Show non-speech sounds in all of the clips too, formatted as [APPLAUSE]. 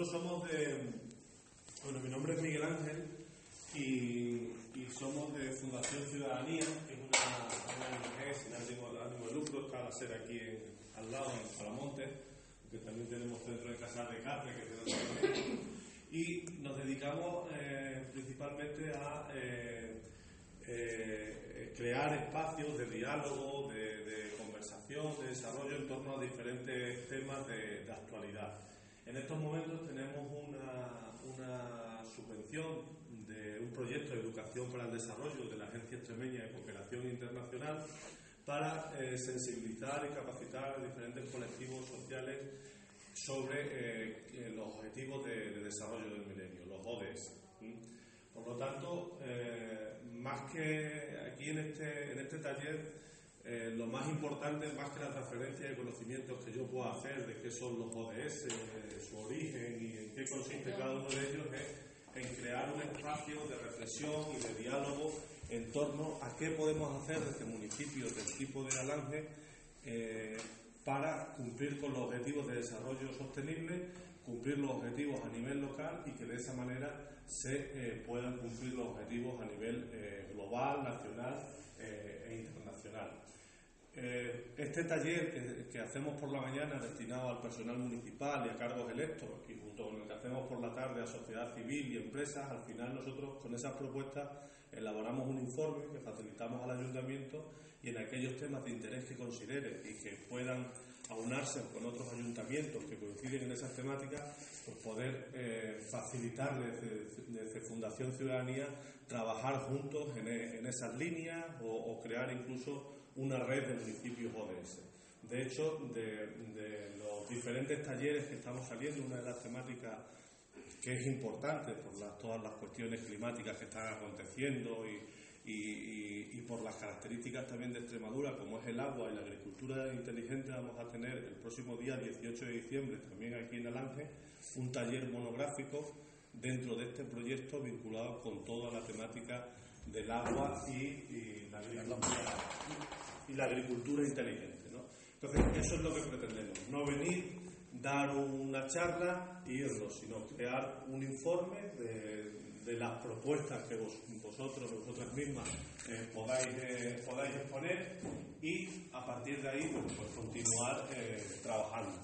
nosotros somos de. Bueno, mi nombre es Miguel Ángel y, somos de Fundación Ciudadanía, que es una, una ONG sin ánimo, de lucro, está la sede aquí al lado, en Salamonte, que también tenemos centro de casas de Cáceres, que es y nos dedicamos eh, principalmente a eh, eh, crear espacios de diálogo, de, conversación, de desarrollo en torno a diferentes temas de, actualidad. En estos momentos tenemos una, subvención de un proyecto de educación para el desarrollo de la Agencia Extremeña de Cooperación Internacional para sensibilizar y capacitar a diferentes colectivos sociales sobre eh, los objetivos de, desarrollo del milenio, los ODS. Por lo tanto, eh, más que aquí en este, en este taller, eh, lo más importante, más que la transferencia de conocimientos que yo pueda hacer de qué son los ODS, su origen y en qué consiste cada uno de ellos, es en crear un espacio de reflexión y de diálogo en torno a qué podemos hacer desde municipios del tipo de Alange para cumplir con los objetivos de desarrollo sostenible, cumplir los objetivos a nivel local y que de esa manera se eh, puedan cumplir los objetivos a nivel eh, global, nacional eh, e internacional. Este taller que, hacemos por la mañana destinado al personal municipal y a cargos electos y junto con el que hacemos por la tarde a sociedad civil y empresas, al final nosotros con esas propuestas elaboramos un informe que facilitamos al ayuntamiento y en aquellos temas de interés que considere y que puedan aunarse con otros ayuntamientos que coinciden en esas temáticas, pues poder eh, facilitar desde, Fundación Ciudadanía trabajar juntos en, e, esas líneas o, crear incluso una red de municipios ODS. De hecho, de, los diferentes talleres que estamos saliendo, una de las temáticas que es importante por todas las cuestiones climáticas que están aconteciendo y, y, por las características también de Extremadura, como es el agua y la agricultura inteligente, vamos a tener el próximo día 18 de diciembre, también aquí en Alange, un taller monográfico dentro de este proyecto vinculado con toda la temática del agua y, la, agricultura, y la agricultura inteligente. ¿no? Entonces, eso es lo que pretendemos, no venir, dar una charla y irnos, sino crear un informe de de las propuestas que vosotros, vosotras mismas eh, podáis, eh, podáis exponer y a partir de ahí pues, pues continuar eh, trabajando.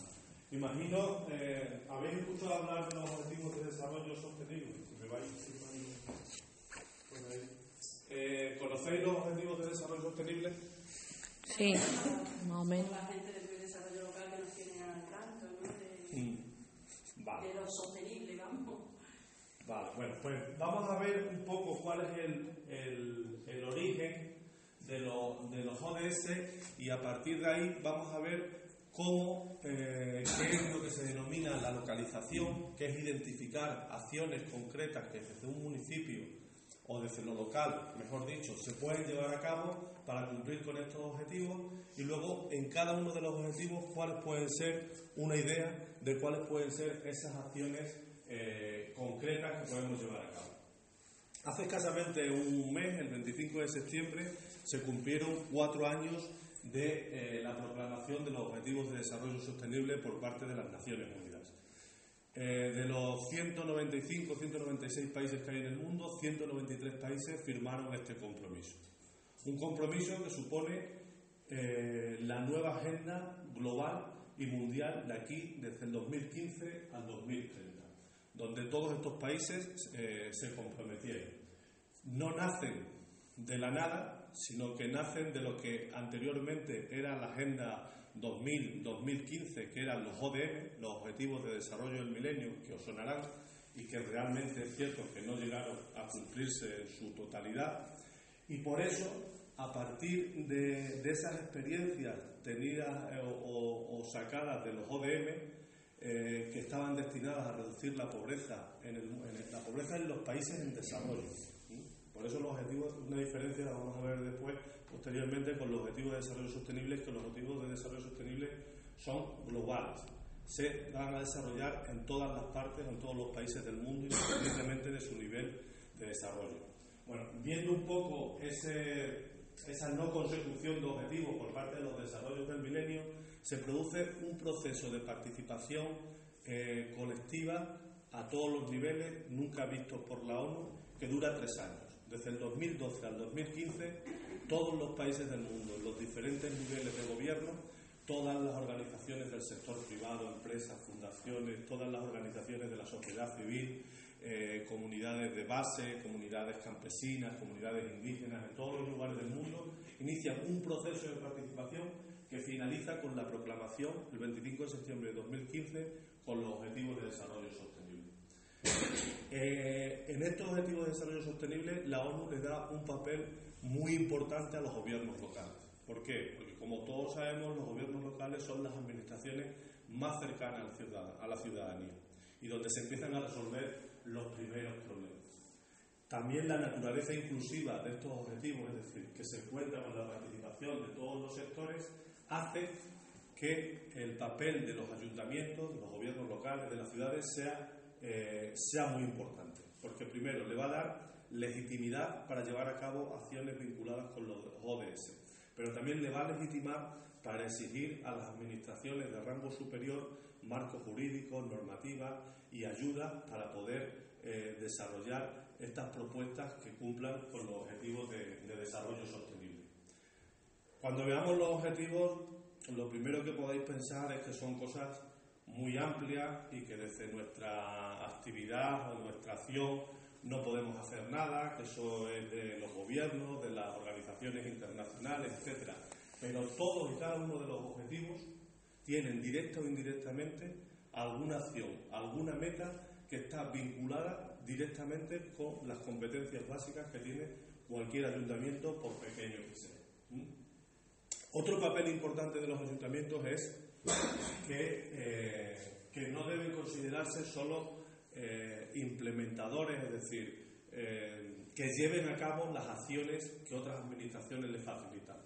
Imagino, ¿habéis escuchado hablar de los objetivos de desarrollo sostenible? ¿Conocéis los objetivos de desarrollo sostenible? Sí, más o menos. La gente del desarrollo local que nos tiene al tanto, ¿no? De, mm. vale. de lo sostenible, vamos. Vale, bueno, pues vamos a ver un poco cuál es el, el, origen de, de, los ODS y a partir de ahí vamos a ver cómo, eh, qué es lo que se denomina la localización, que es identificar acciones concretas que desde un municipio o desde lo local, mejor dicho, se pueden llevar a cabo para cumplir con estos objetivos y luego en cada uno de los objetivos cuáles pueden ser una idea de cuáles pueden ser esas acciones eh, concretas que podemos llevar a cabo. Hace escasamente un mes, el 25 de septiembre, se cumplieron cuatro años de eh, la proclamación de los Objetivos de Desarrollo Sostenible por parte de las Naciones Unidas. Eh, de los 195, 196 países que hay en el mundo, 193 países firmaron este compromiso. Un compromiso que supone la nueva agenda global y mundial de aquí desde el 2015 al 2030 donde todos estos países eh, se comprometieron. No nacen de la nada, sino que nacen de lo que anteriormente era la Agenda 2000-2015, que eran los ODM, los Objetivos de Desarrollo del Milenio, que os sonarán y que realmente es cierto que no llegaron a cumplirse en su totalidad. Y por eso, a partir de, esas experiencias tenidas eh, o sacadas de los ODM, eh, que estaban destinadas a reducir la pobreza en, la pobreza en los países en desarrollo. Por eso los objetivos, una diferencia la vamos a ver después, posteriormente, con los objetivos de desarrollo sostenible, que los objetivos de desarrollo sostenible son globales. Se van a desarrollar en todas las partes, en todos los países del mundo, independientemente de su nivel de desarrollo. Bueno, viendo un poco ese, esa no consecución de objetivos por parte de los desarrollos del milenio, se produce un proceso de participación eh, colectiva a todos los niveles, nunca visto por la ONU, que dura tres años. Desde el 2012 al 2015, todos los países del mundo, los diferentes niveles de gobierno, todas las organizaciones del sector privado, empresas, fundaciones, todas las organizaciones de la sociedad civil, eh, comunidades de base, comunidades campesinas, comunidades indígenas en todos los lugares del mundo, inician un proceso de participación que finaliza con la proclamación el 25 de septiembre de 2015 con los Objetivos de Desarrollo Sostenible. Eh, en estos Objetivos de Desarrollo Sostenible la ONU le da un papel muy importante a los gobiernos locales. ¿Por qué? Porque como todos sabemos, los gobiernos locales son las administraciones más cercanas a la ciudadanía y donde se empiezan a resolver los primeros problemas. También la naturaleza inclusiva de estos objetivos, es decir, que se cuenta con la participación de todos los sectores, hace que el papel de los ayuntamientos, de los gobiernos locales, de las ciudades, sea, eh, sea muy importante. Porque primero le va a dar legitimidad para llevar a cabo acciones vinculadas con los ODS, pero también le va a legitimar para exigir a las administraciones de rango superior marcos jurídicos, normativas y ayuda para poder eh, desarrollar estas propuestas que cumplan con los objetivos de, de desarrollo sostenible. Cuando veamos los objetivos, lo primero que podéis pensar es que son cosas muy amplias y que desde nuestra actividad o nuestra acción no podemos hacer nada, que eso es de los gobiernos, de las organizaciones internacionales, etc. Pero todos y cada uno de los objetivos tienen directa o indirectamente alguna acción, alguna meta que está vinculada directamente con las competencias básicas que tiene cualquier ayuntamiento, por pequeño que sea. Otro papel importante de los ayuntamientos es que, eh, no deben considerarse solo eh, implementadores, es decir, eh, que lleven a cabo las acciones que otras administraciones les facilitan.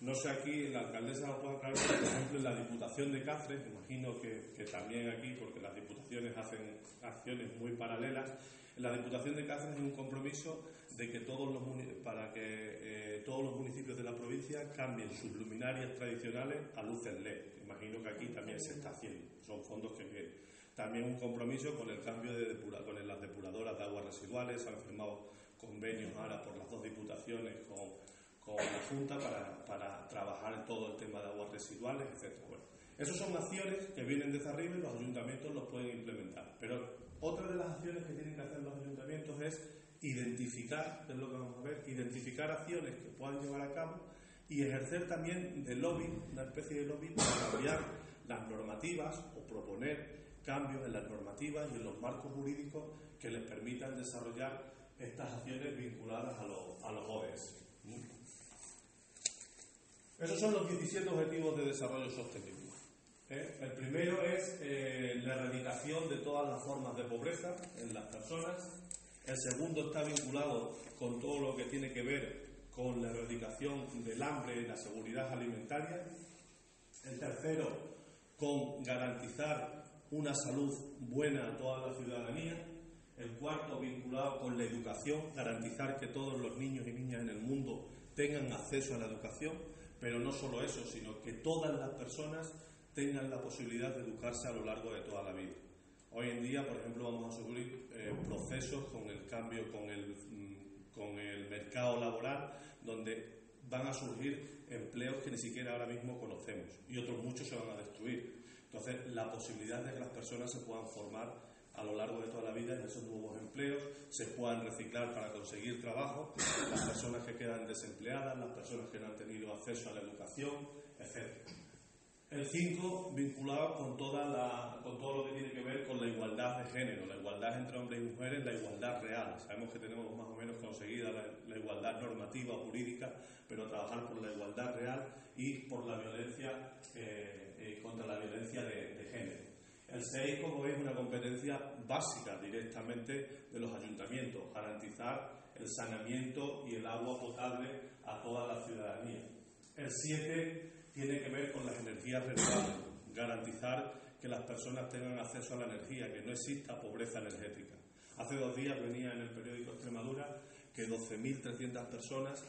No sé aquí, la alcaldesa lo puede por ejemplo, en la Diputación de Cáceres, imagino que, también aquí, porque las diputaciones hacen acciones muy paralelas, en la Diputación de Cáceres hay un compromiso de que todos los, para que eh, todos los municipios de la provincia cambien sus luminarias tradicionales a luces LED. Imagino que aquí también se está haciendo. Son fondos que vienen. También un compromiso con el cambio de con las depuradoras de aguas residuales. Han firmado convenios ahora por las dos diputaciones con con la Junta para, para, trabajar todo el tema de aguas residuales, etc. Bueno, esas son acciones que vienen desde arriba y los ayuntamientos los pueden implementar. Pero otra de las acciones que tienen que hacer los ayuntamientos es identificar, es lo que vamos a ver, identificar acciones que puedan llevar a cabo y ejercer también de lobby, una especie de lobby para cambiar las normativas o proponer cambios en las normativas y en los marcos jurídicos que les permitan desarrollar estas acciones vinculadas a, los, a los ODS. Esos son los 17 Objetivos de Desarrollo Sostenible. ¿eh? El primero es eh, la erradicación de todas las formas de pobreza en las personas. El segundo está vinculado con todo lo que tiene que ver con la erradicación del hambre y la seguridad alimentaria. El tercero, con garantizar una salud buena a toda la ciudadanía. El cuarto, vinculado con la educación, garantizar que todos los niños y niñas en el mundo tengan acceso a la educación pero no solo eso, sino que todas las personas tengan la posibilidad de educarse a lo largo de toda la vida. Hoy en día, por ejemplo, vamos a sufrir eh, procesos con el cambio, con el, mm, con el mercado laboral, donde van a surgir empleos que ni siquiera ahora mismo conocemos y otros muchos se van a destruir. Entonces, la posibilidad de que las personas se puedan formar a lo largo de toda la vida en esos nuevos empleos, se puedan reciclar para conseguir trabajo, las personas que quedan desempleadas, las personas que no han tenido acceso a la educación, etc. El 5, vinculado con, toda la, con todo lo que tiene que ver con la igualdad de género, la igualdad entre hombres y mujeres, la igualdad real. Sabemos que tenemos más o menos conseguida la, igualdad normativa, jurídica, pero trabajar por la igualdad real y por la violencia, eh, eh, contra la violencia de, de género. El 6, como veis, es una competencia básica directamente de los ayuntamientos, garantizar el saneamiento y el agua potable a toda la ciudadanía. El 7 tiene que ver con las energías renovables, garantizar que las personas tengan acceso a la energía, que no exista pobreza energética. Hace dos días venía en el periódico Extremadura que 12.300 personas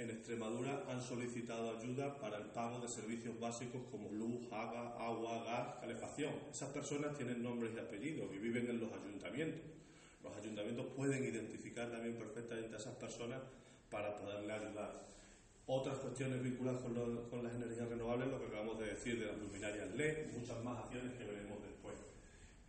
en Extremadura han solicitado ayuda para el pago de servicios básicos como luz, agua, gas, calefacción. Esas personas tienen nombres y apellidos y viven en los ayuntamientos. Los ayuntamientos pueden identificar también perfectamente a esas personas para poderle ayudar. Otras cuestiones vinculadas con, las energías renovables, lo que acabamos de decir de las luminarias LED, muchas más acciones que veremos después.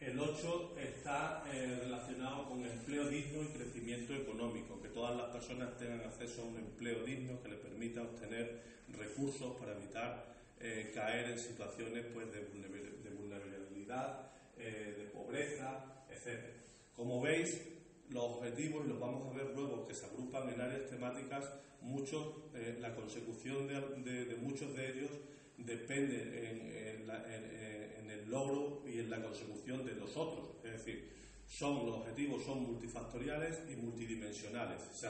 El 8 está eh, relacionado con empleo digno y crecimiento económico, que todas las personas tengan acceso a un empleo digno que les permita obtener recursos para evitar eh, caer en situaciones pues, de, vulnerabilidad, eh, de pobreza, etc. Como veis, los objetivos, y los vamos a ver luego, que se agrupan en áreas temáticas, muchos, la consecución de, muchos de ellos depende en, el logro y en la consecución de los otros. Es decir, son, los objetivos son multifactoriales y multidimensionales, se,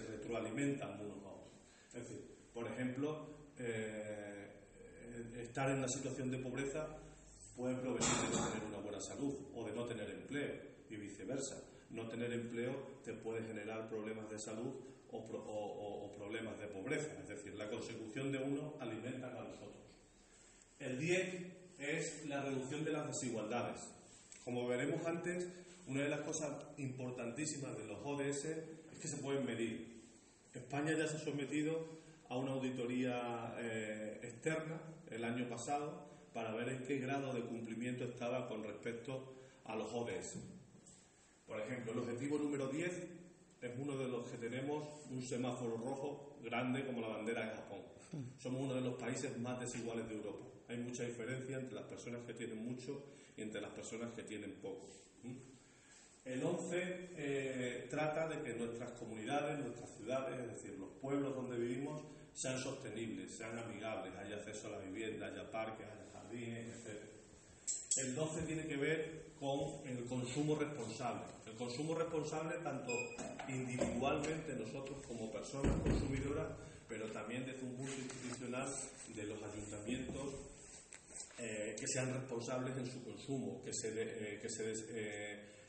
retroalimentan unos a otros. Es decir, por ejemplo, eh, estar en una situación de pobreza puede provenir de no tener una buena salud o de no tener empleo y viceversa. No tener empleo te puede generar problemas de salud o, o problemas de pobreza. Es decir, la consecución de uno alimenta a los otros. El 10 es la reducción de las desigualdades. Como veremos antes, una de las cosas importantísimas de los ODS es que se pueden medir. España ya se ha sometido a una auditoría eh, externa el año pasado para ver en qué grado de cumplimiento estaba con respecto a los ODS. Por ejemplo, el objetivo número 10 es uno de los que tenemos un semáforo rojo grande como la bandera de Japón. Somos uno de los países más desiguales de Europa. Hay mucha diferencia entre las personas que tienen mucho y entre las personas que tienen poco. El 11 eh, trata de que nuestras comunidades, nuestras ciudades, es decir, los pueblos donde vivimos, sean sostenibles, sean amigables, haya acceso a la vivienda, haya parques, haya jardines, etc. El 12 tiene que ver con el consumo responsable. El consumo responsable tanto individualmente nosotros como personas consumidoras, pero también desde un punto institucional de los ayuntamientos eh, que sean responsables en su consumo, que se, eh, que se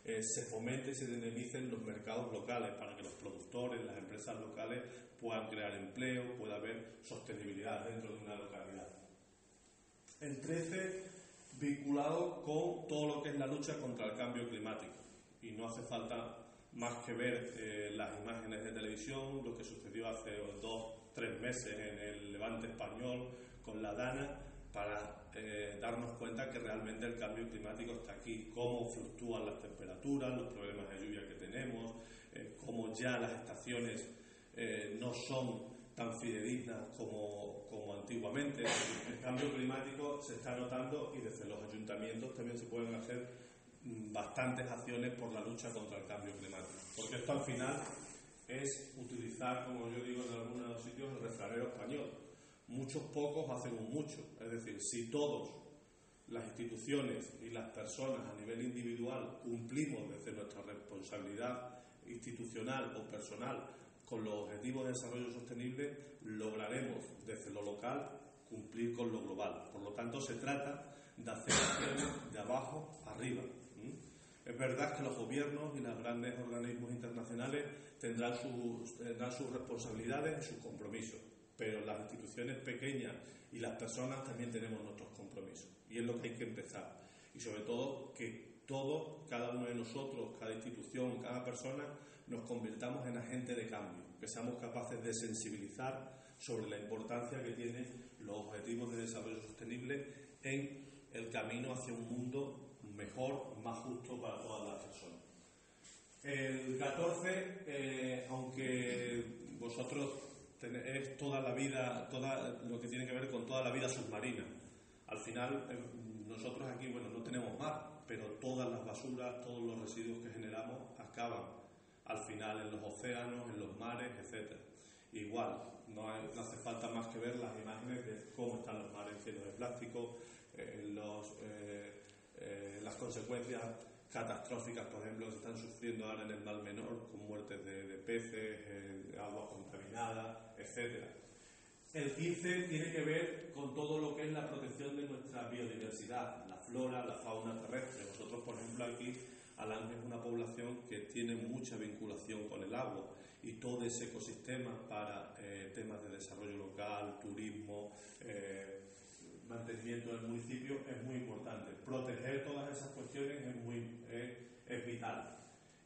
eh, se fomente y se dinamicen los mercados locales para que los productores, las empresas locales puedan crear empleo, pueda haber sostenibilidad dentro de una localidad. El 13, vinculado con todo lo que es la lucha contra el cambio climático. Y no hace falta más que ver eh, las imágenes de televisión, lo que sucedió hace dos, tres meses en el levante español con la Dana, para eh, darnos cuenta que realmente el cambio climático está aquí, cómo fluctúan las temperaturas, los problemas de lluvia que tenemos, eh, cómo ya las estaciones eh, no son tan fidedignas como, como antiguamente. El cambio climático se está notando y desde los ayuntamientos también se pueden hacer mm, bastantes acciones por la lucha contra el cambio climático. Porque esto al final es utilizar, como yo digo en algunos sitios, el refranero español muchos pocos hacen un mucho. Es decir, si todos, las instituciones y las personas a nivel individual cumplimos desde nuestra responsabilidad institucional o personal con los objetivos de desarrollo sostenible, lograremos desde lo local cumplir con lo global. Por lo tanto, se trata de hacer de abajo arriba. Es verdad que los gobiernos y los grandes organismos internacionales tendrán sus, tendrán sus responsabilidades y sus compromisos pero las instituciones pequeñas y las personas también tenemos nuestros compromisos. Y es lo que hay que empezar. Y sobre todo que todos, cada uno de nosotros, cada institución, cada persona, nos convirtamos en agentes de cambio, que seamos capaces de sensibilizar sobre la importancia que tienen los objetivos de desarrollo sostenible en el camino hacia un mundo mejor, más justo para todas las personas. El 14, eh, aunque vosotros es toda la vida, toda, lo que tiene que ver con toda la vida submarina. Al final, eh, nosotros aquí, bueno, no tenemos mar, pero todas las basuras, todos los residuos que generamos acaban al final en los océanos, en los mares, etc. Igual, no, hace falta más que ver las imágenes de cómo están los mares llenos de plástico, eh, los, eh, las consecuencias catastróficas, por ejemplo, que están sufriendo ahora en el Mar Menor, con muertes de, peces, agua contaminada, etc. El 15 tiene que ver con todo lo que es la protección de nuestra biodiversidad, la flora, la fauna terrestre. Nosotros, por ejemplo, aquí Alange es una población que tiene mucha vinculación con el agua y todo ese ecosistema para eh, temas de desarrollo local, turismo, eh, mantenimiento del municipio es muy importante. Proteger todas esas cuestiones es, muy, es vital.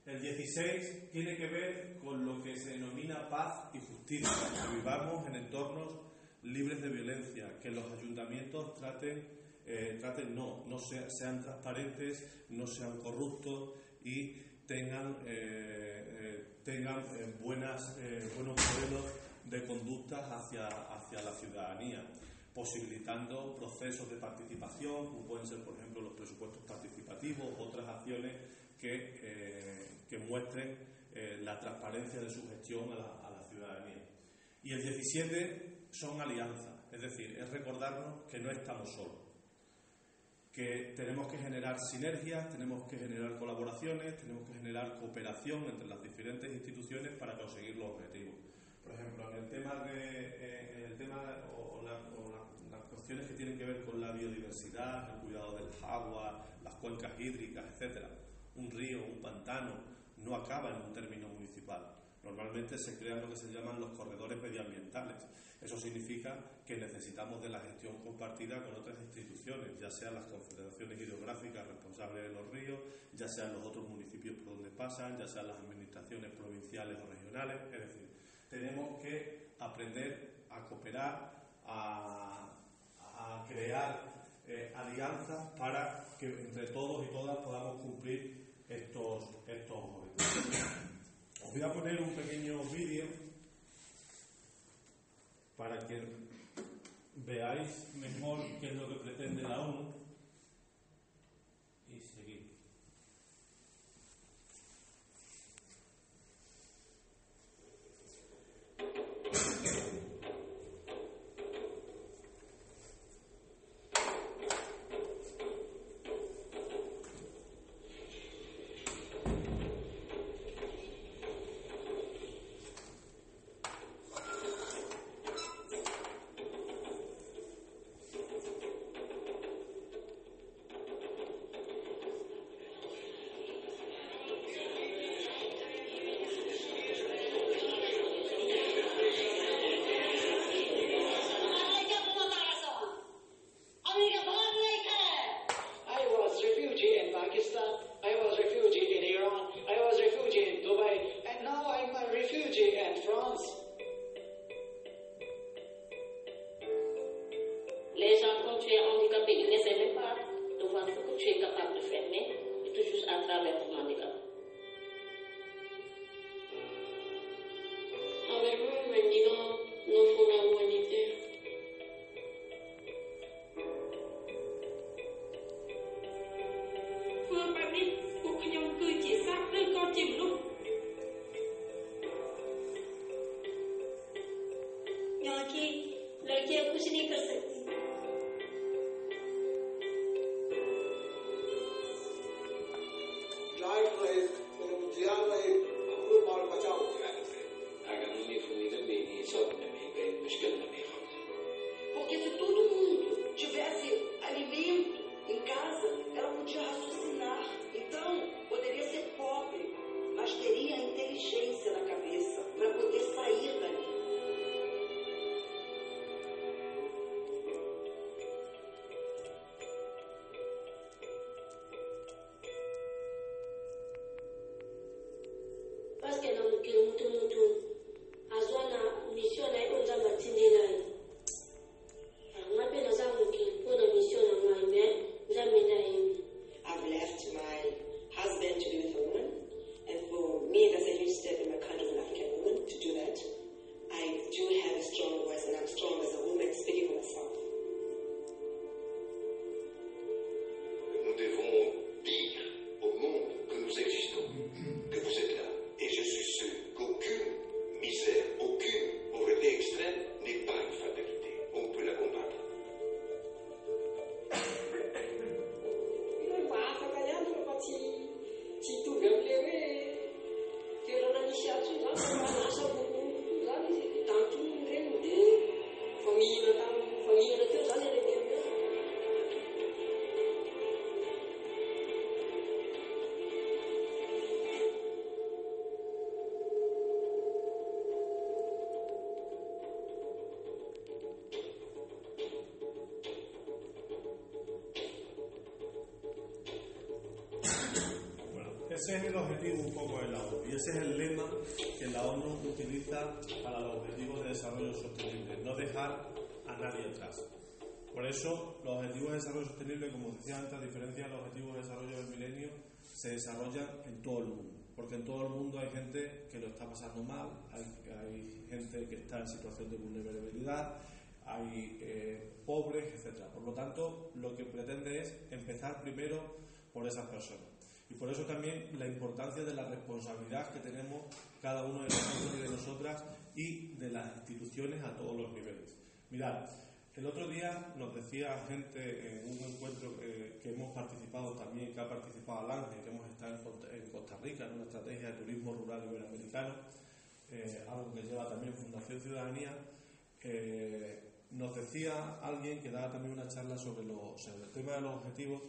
El 16 tiene que ver con lo que se denomina paz y justicia, vivamos en entornos libres de violencia, que los ayuntamientos traten, eh, traten no, no sean transparentes, no sean corruptos y tengan, eh, eh, tengan buenas, buenos modelos de conductas hacia, hacia la ciudadanía, posibilitando procesos de participación, como pueden ser, por ejemplo, los presupuestos participativos, otras acciones que, que muestren la transparencia de su gestión a la, a la ciudadanía. Y el 17 son alianzas, es decir, es recordarnos que no estamos solos, que tenemos que generar sinergias, tenemos que generar colaboraciones, tenemos que generar cooperación entre las diferentes instituciones para conseguir los objetivos. Por ejemplo, en el tema de eh, el tema o, las cuestiones que tienen que ver con la biodiversidad, el cuidado del agua, las cuencas hídricas, etcétera. Un río, un pantano, no acaba en un término municipal. Normalmente se crean lo que se llaman los corredores medioambientales. Eso significa que necesitamos de la gestión compartida con otras instituciones, ya sean las confederaciones hidrográficas responsables de los ríos, ya sean los otros municipios por donde pasan, ya sean las administraciones provinciales o regionales. Es decir, tenemos que aprender a cooperar, a, crear eh, alianzas para que entre todos y todas podamos cumplir estos, estos objetivos. Voy a poner un pequeño vídeo para que veáis mejor qué es lo que pretende la ONU कुछ नहीं कर सकते। Ese es el objetivo un poco de la ONU y ese es el lema que la ONU utiliza para los objetivos de desarrollo sostenible, no dejar a nadie atrás. Por eso los objetivos de desarrollo sostenible, como decía antes, a diferencia de los objetivos de desarrollo del milenio, se desarrollan en todo el mundo. Porque en todo el mundo hay gente que lo está pasando mal, hay, hay gente que está en situación de vulnerabilidad, hay eh, pobres, etc. Por lo tanto, lo que pretende es empezar primero por esas personas. Y por eso también la importancia de la responsabilidad que tenemos cada uno de nosotros y de nosotras y de las instituciones a todos los niveles. Mirad, el otro día nos decía gente en un encuentro que, hemos participado también, que ha participado Alange, que hemos estado en Costa Rica en una estrategia de turismo rural iberoamericano, eh, algo que lleva también Fundación Ciudadanía, eh, nos decía alguien que daba también una charla sobre, sobre el tema de los objetivos,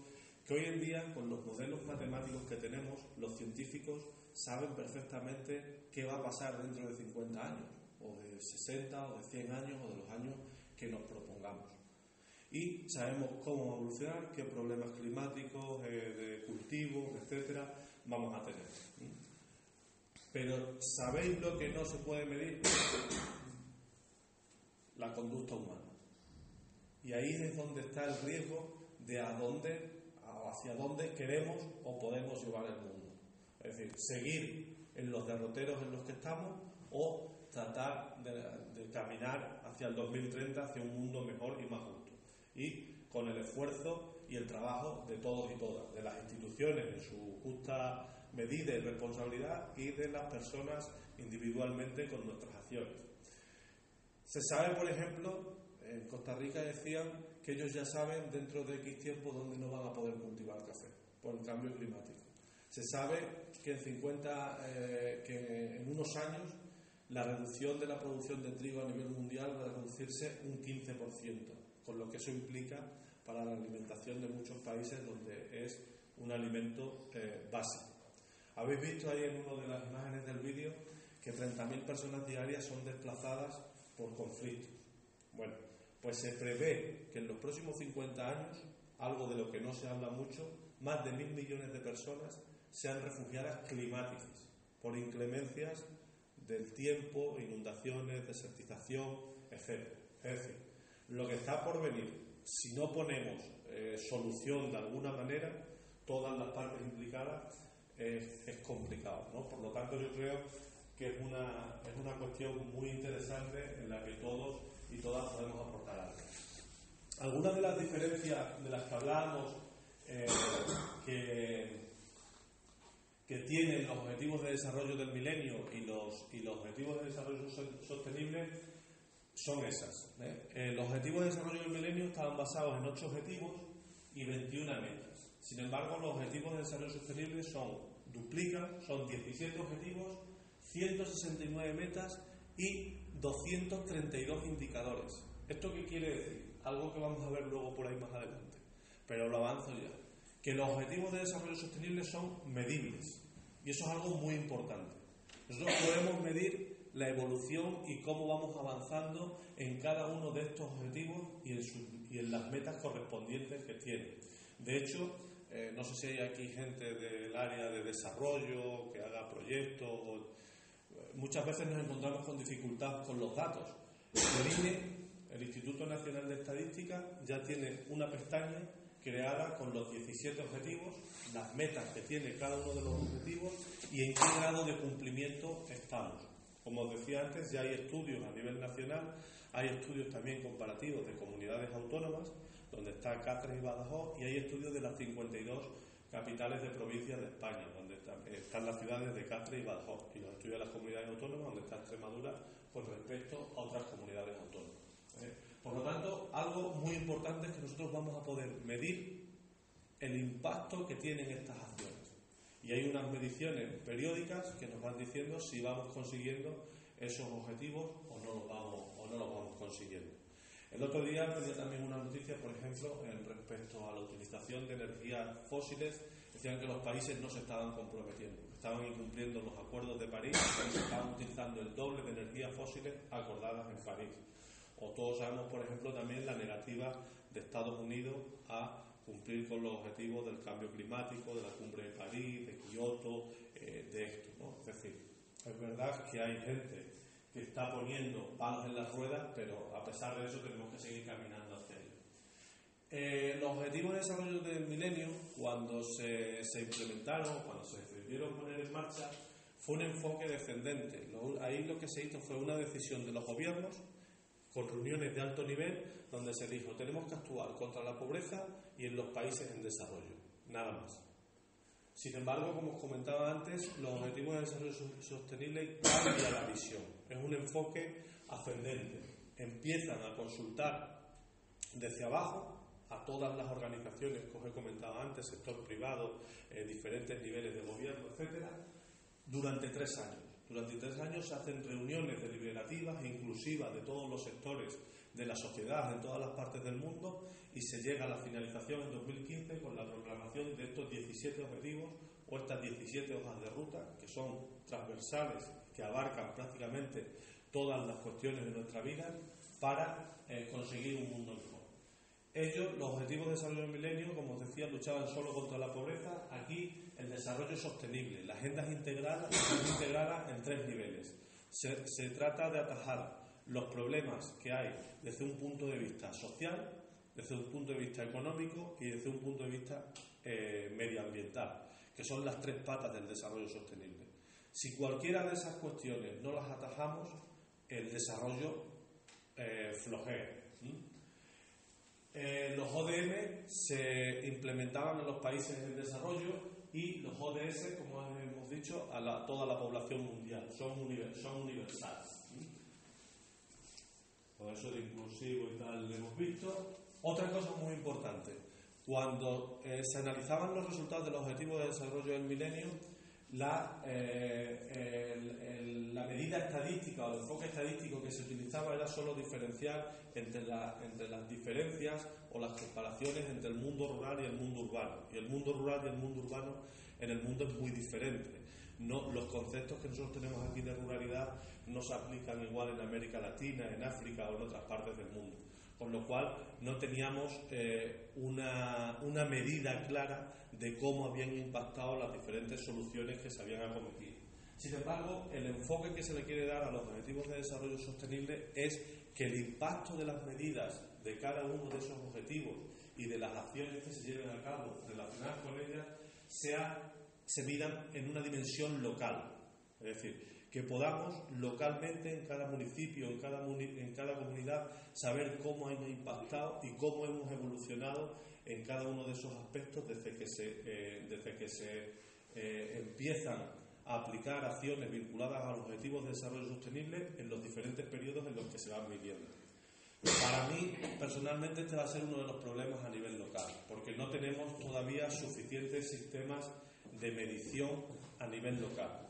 que hoy en día, con los modelos matemáticos que tenemos, los científicos saben perfectamente qué va a pasar dentro de 50 años, o de 60, o de 100 años, o de los años que nos propongamos. Y sabemos cómo evolucionar, qué problemas climáticos, eh, de cultivos, etcétera, vamos a tener. Pero ¿sabéis lo que no se puede medir? La conducta humana. Y ahí es donde está el riesgo de a dónde, hacia dónde queremos o podemos llevar el mundo. Es decir, seguir en los derroteros en los que estamos o tratar de, caminar hacia el 2030, hacia un mundo mejor y más justo. Y con el esfuerzo y el trabajo de todos y todas, de las instituciones en su justa medida y responsabilidad y de las personas individualmente con nuestras acciones. Se sabe, por ejemplo, en Costa Rica decían que ellos ya saben dentro de X tiempo dónde no van a poder cultivar café por el cambio climático. Se sabe que en 50, eh, que en unos años la reducción de la producción de trigo a nivel mundial va a reducirse un 15%, con lo que eso implica para la alimentación de muchos países donde es un alimento eh, básico. Habéis visto ahí en una de las imágenes del vídeo que 30.000 personas diarias son desplazadas por conflictos. Bueno, pues se prevé que en los próximos 50 años, algo de lo que no se habla mucho, más de mil millones de personas sean refugiadas climáticas por inclemencias del tiempo, inundaciones, desertización, etc. Es decir, lo que está por venir, si no ponemos eh, solución de alguna manera, todas las partes implicadas, es, complicado. ¿no? Por lo tanto, yo creo que es una, es una cuestión muy interesante en la que todos y todas podemos aportar algo. Algunas de las diferencias de las que hablamos eh, que tienen los objetivos de desarrollo del milenio y los, y los objetivos de desarrollo sostenible son esas. ¿eh? Eh, los objetivos de desarrollo del milenio estaban basados en 8 objetivos y 21 metas. Sin embargo, los objetivos de desarrollo sostenible son, duplican, son 17 objetivos, 169 metas y 232 indicadores. ¿Esto qué quiere decir? Algo que vamos a ver luego por ahí más adelante. Pero lo avanzo ya que los objetivos de desarrollo sostenible son medibles. Y eso es algo muy importante. Nosotros podemos medir la evolución y cómo vamos avanzando en cada uno de estos objetivos y en, y en las metas correspondientes que tienen. De hecho, eh, no sé si hay aquí gente del área de desarrollo que haga proyectos. Muchas veces nos encontramos con dificultad con los datos. El INE, el Instituto Nacional de Estadística, ya tiene una pestaña creada con los 17 objetivos, las metas que tiene cada uno de los objetivos y en qué grado de cumplimiento estamos. Como os decía antes, ya hay estudios a nivel nacional, hay estudios también comparativos de comunidades autónomas, donde está Cáceres y Badajoz, y hay estudios de las 52 capitales de provincias de España, donde están las ciudades de Cáceres y Badajoz, y los estudios de las comunidades autónomas, donde está Extremadura, con respecto a otras comunidades autónomas. ¿eh? Por lo tanto, algo muy importante es que nosotros vamos a poder medir el impacto que tienen estas acciones. Y hay unas mediciones periódicas que nos van diciendo si vamos consiguiendo esos objetivos o no los vamos, o no los vamos consiguiendo. El otro día tenía también una noticia, por ejemplo, en respecto a la utilización de energías fósiles. Decían que los países no se estaban comprometiendo, estaban incumpliendo los acuerdos de París y estaban utilizando el doble de energías fósiles acordadas en París. O todos sabemos, por ejemplo, también la negativa de Estados Unidos a cumplir con los objetivos del cambio climático, de la cumbre de París, de Kioto, eh, de esto. ¿no? Es decir, es verdad que hay gente que está poniendo palos en las ruedas, pero a pesar de eso tenemos que seguir caminando hacia ello. Eh, los objetivos de desarrollo del milenio, cuando se, se implementaron, cuando se decidieron poner en marcha, fue un enfoque descendente. ahí lo que se hizo fue una decisión de los gobiernos con reuniones de alto nivel donde se dijo tenemos que actuar contra la pobreza y en los países en desarrollo, nada más. Sin embargo, como os comentaba antes, los objetivos de desarrollo sostenible cambian la visión. Es un enfoque ascendente. Empiezan a consultar desde abajo a todas las organizaciones que he comentado antes, sector privado, eh, diferentes niveles de gobierno, etcétera, durante tres años. Durante tres años se hacen reuniones deliberativas e inclusivas de todos los sectores de la sociedad en todas las partes del mundo y se llega a la finalización en 2015 con la proclamación de estos 17 objetivos o estas 17 hojas de ruta que son transversales, que abarcan prácticamente todas las cuestiones de nuestra vida para eh, conseguir un mundo mejor. Ellos, los objetivos de desarrollo del milenio, como os decía, luchaban solo contra la pobreza. Aquí el desarrollo sostenible. La agenda integral integrada en tres niveles. Se, se, trata de atajar los problemas que hay desde un punto de vista social, desde un punto de vista económico y desde un punto de vista eh, medioambiental, que son las tres patas del desarrollo sostenible. Si cualquiera de esas cuestiones no las atajamos, el desarrollo eh, flojea. Eh, los ODM se implementaban en los países en desarrollo y los ODS, como hemos dicho, a toda la población mundial. Son, son universales. Por eso de inclusivo y tal lo hemos visto. Otra cosa muy importante, cuando eh, se analizaban los resultados de los objetivos de desarrollo del milenio, la, eh, la medida estadística o el enfoque estadístico que se utilizaba era solo diferenciar entre, entre las diferencias o las comparaciones entre el mundo rural y el mundo urbano. Y el mundo rural y el mundo urbano en el mundo es muy diferente. No, los conceptos que nosotros tenemos aquí de ruralidad no se aplican igual en América Latina, en África o en otras partes del mundo. Con lo cual no teníamos eh, una, una medida clara de cómo habían impactado las diferentes soluciones que se habían acometido. Sin embargo, el enfoque que se le quiere dar a los objetivos de desarrollo sostenible es que el impacto de las medidas de cada uno de esos objetivos y de las acciones que se lleven a cabo relacionadas con ellas sea, se midan en una dimensión local. Es decir, que podamos localmente en cada municipio, en cada, comunidad, saber cómo hemos impactado y cómo hemos evolucionado en cada uno de esos aspectos desde que se, eh, eh, empiezan a aplicar acciones vinculadas a los objetivos de desarrollo sostenible en los diferentes periodos en los que se van viviendo. Para mí, personalmente, este va a ser uno de los problemas a nivel local, porque no tenemos todavía suficientes sistemas de medición a nivel local.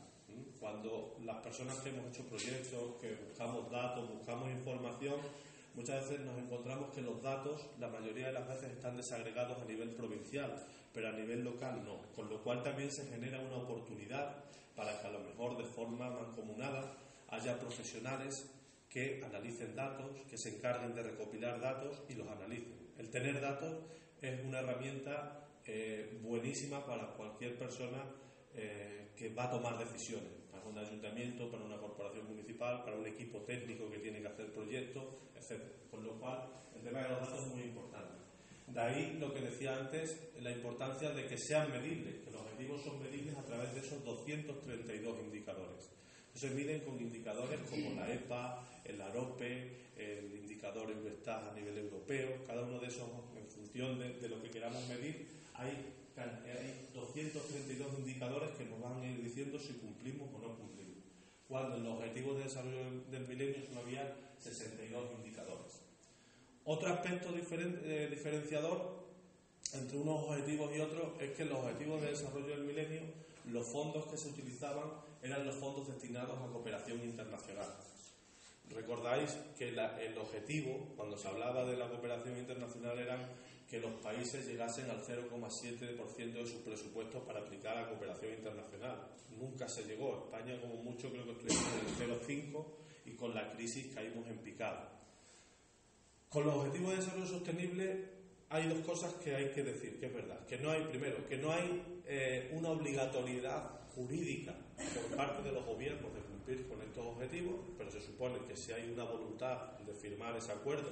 Cuando las personas que hemos hecho proyectos, que buscamos datos, buscamos información, muchas veces nos encontramos que los datos, la mayoría de las veces, están desagregados a nivel provincial, pero a nivel local no. Con lo cual también se genera una oportunidad para que a lo mejor de forma mancomunada haya profesionales que analicen datos, que se encarguen de recopilar datos y los analicen. El tener datos es una herramienta eh, buenísima para cualquier persona eh, que va a tomar decisiones, para un ayuntamiento, para una corporación municipal, para un equipo técnico que tiene que hacer proyectos, etc. Con lo cual, el tema de los datos es muy importante. De ahí lo que decía antes, la importancia de que sean medibles, que los objetivos son medibles a través de esos 232 indicadores. Se miden con indicadores como la EPA, el AROPE, el indicador Eurostat a nivel europeo, cada uno de esos, en función de, lo que queramos medir, hay, hay 232 indicadores que nos van a ir diciendo si cumplimos o no cumplimos. Cuando en los objetivos de desarrollo del milenio no había 62 indicadores. Otro aspecto eh, diferenciador entre unos objetivos y otros es que los objetivos de desarrollo del milenio, los fondos que se utilizaban eran los fondos destinados a cooperación internacional. Recordáis que el objetivo, cuando se hablaba de la cooperación internacional, era que los países llegasen al 0,7% de sus presupuestos para aplicar la cooperación internacional. Nunca se llegó. España, como mucho, creo que estuvimos en el 0,5% y con la crisis caímos en picado. Con los objetivos de desarrollo sostenible hay dos cosas que hay que decir, que es verdad. Que no hay, primero, que no hay eh, una obligatoriedad jurídica por parte de los gobiernos de cumplir con estos objetivos, pero se supone que si hay una voluntad de firmar ese acuerdo,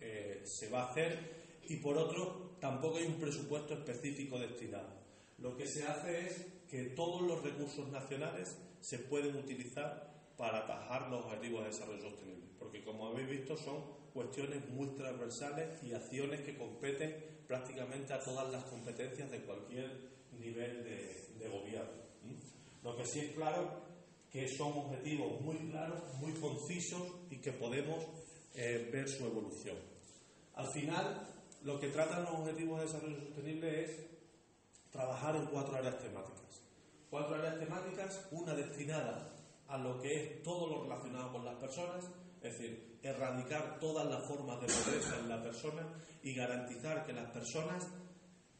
eh, se va a hacer. Y por otro, tampoco hay un presupuesto específico destinado. Lo que se hace es que todos los recursos nacionales se pueden utilizar para atajar los objetivos de desarrollo sostenible, porque como habéis visto son cuestiones muy transversales y acciones que competen prácticamente a todas las competencias de cualquier nivel de, gobierno. Lo que sí es claro que son objetivos muy claros, muy concisos y que podemos eh, ver su evolución. Al final, lo que tratan los objetivos de desarrollo sostenible es trabajar en cuatro áreas temáticas. Cuatro áreas temáticas, una destinada a lo que es todo lo relacionado con las personas, es decir, erradicar todas las formas de pobreza en la persona y garantizar que las personas,